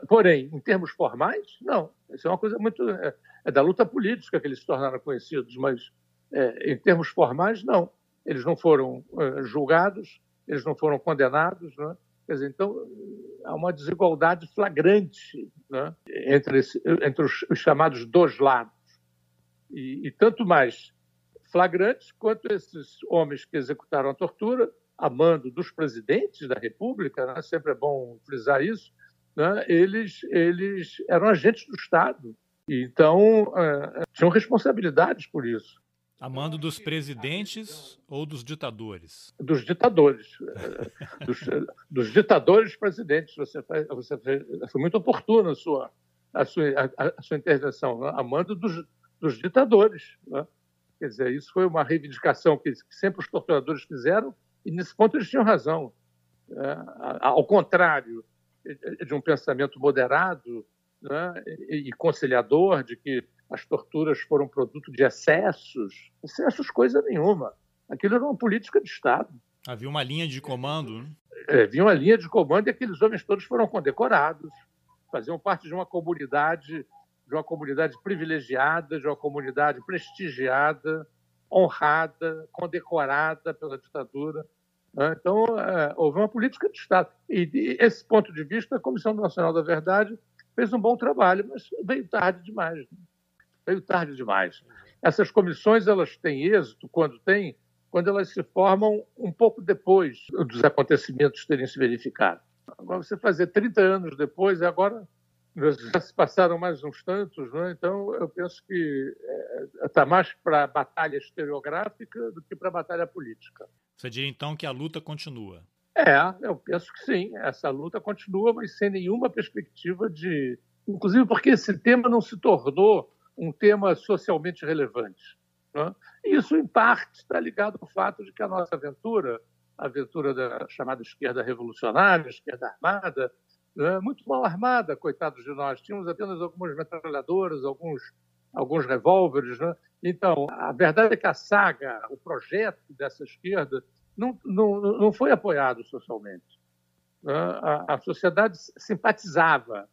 Speaker 2: porém, em termos formais, não. Isso é uma coisa muito. É, é da luta política que eles se tornaram conhecidos, mas é, em termos formais, não. Eles não foram é, julgados, eles não foram condenados, né? Quer dizer, então, há uma desigualdade flagrante né? entre, esse, entre os, os, chamados dois lados. E, e, tanto mais flagrantes quanto esses homens que executaram a tortura, a mando dos presidentes da República, né? sempre é bom frisar isso, né? eles, eles eram agentes do Estado. E, então, é, tinham responsabilidades por isso.
Speaker 1: A mando dos presidentes ou dos ditadores?
Speaker 2: Dos ditadores. dos, dos, ditadores presidentes. Você, faz, você foi muito oportuna a sua, a sua, a, a sua intervenção. Né? A mando dos, dos ditadores. Né? Quer dizer, isso foi uma reivindicação que, que, sempre os torturadores fizeram, e nesse ponto eles tinham razão. Né? Ao contrário de um pensamento moderado né? e conciliador, de que as torturas foram produto de excessos. Excessos, coisa nenhuma. Aquilo era uma política de Estado.
Speaker 1: Havia uma linha de comando. Né?
Speaker 2: É, havia uma linha de comando e aqueles homens todos foram condecorados. Faziam parte de uma comunidade, de uma comunidade privilegiada, de uma comunidade prestigiada, honrada, condecorada pela ditadura. Né? Então, é, houve uma política de Estado. E, desse ponto de vista, a Comissão Nacional da Verdade fez um bom trabalho, mas veio tarde demais. Né? veio tarde demais. Essas comissões elas têm êxito quando tem, quando elas se formam um pouco depois dos acontecimentos terem se verificado. Agora você fazer 30 anos depois, agora já se passaram mais uns tantos, é? então eu penso que está é, mais para a batalha historiográfica do que para a batalha política.
Speaker 1: Você diria então que a luta continua?
Speaker 2: É, eu penso que sim. Essa luta continua, mas sem nenhuma perspectiva de. Inclusive porque esse tema não se tornou um tema socialmente relevante. Né? Isso, em parte, está ligado ao fato de que a nossa aventura, a aventura da chamada esquerda revolucionária, esquerda armada, né? muito mal armada, coitados de nós. Tínhamos apenas algumas metralhadoras, alguns, alguns revólveres. Né? Então, a verdade é que a saga, o projeto dessa esquerda, não, não, não foi apoiado socialmente. Né? A, a sociedade simpatizava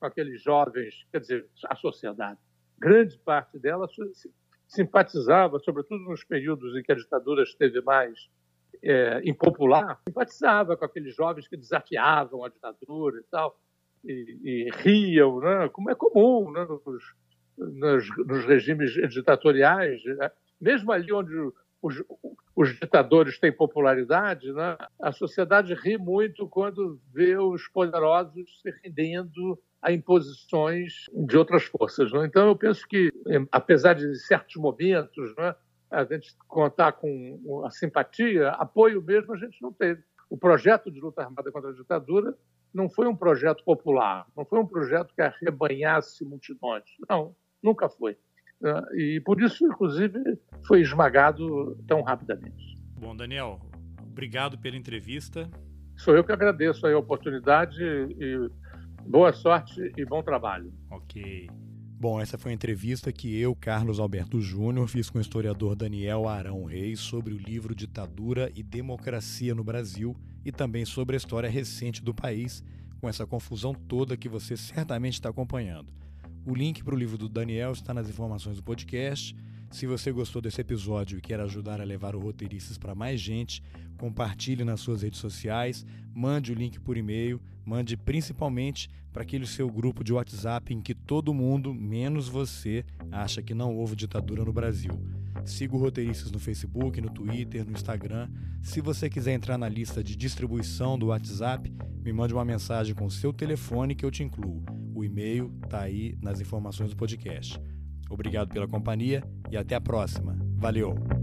Speaker 2: com aqueles jovens, quer dizer, a sociedade grande parte dela simpatizava, sobretudo nos períodos em que a ditadura esteve mais é, impopular, simpatizava com aqueles jovens que desafiavam a ditadura e tal, e, e riam, né? como é comum né? nos, nos, nos, regimes ditatoriais, né? mesmo ali onde os, os ditadores têm popularidade, né? a sociedade ri muito quando vê os poderosos se rendendo a imposições de outras forças. Né? Então, eu penso que, apesar de certos momentos, né, a gente contar com a simpatia, apoio mesmo a gente não teve. O projeto de luta armada contra a ditadura não foi um projeto popular, não foi um projeto que arrebanhasse multidões. Não, nunca foi. Né? E por isso, inclusive, foi esmagado tão rapidamente.
Speaker 3: Bom, Daniel, obrigado pela entrevista.
Speaker 2: Sou eu que agradeço a oportunidade e boa sorte e bom trabalho.
Speaker 3: Ok. Bom, essa foi a entrevista que eu, Carlos Alberto Júnior, fiz com o historiador Daniel Arão Reis sobre o livro Ditadura e Democracia no Brasil e também sobre a história recente do país, com essa confusão toda que você certamente está acompanhando. O link para o livro do Daniel está nas informações do podcast. Se você gostou desse episódio e quer ajudar a levar o Roteiristas para mais gente, compartilhe nas suas redes sociais, mande o link por e-mail, mande principalmente para aquele seu grupo de WhatsApp em que todo mundo, menos você, acha que não houve ditadura no Brasil. Siga o Roteiristas no Facebook, no Twitter, no Instagram. Se você quiser entrar na lista de distribuição do WhatsApp, me mande uma mensagem com o seu telefone que eu te incluo. O e-mail está aí nas informações do podcast. Obrigado pela companhia e até a próxima. Valeu!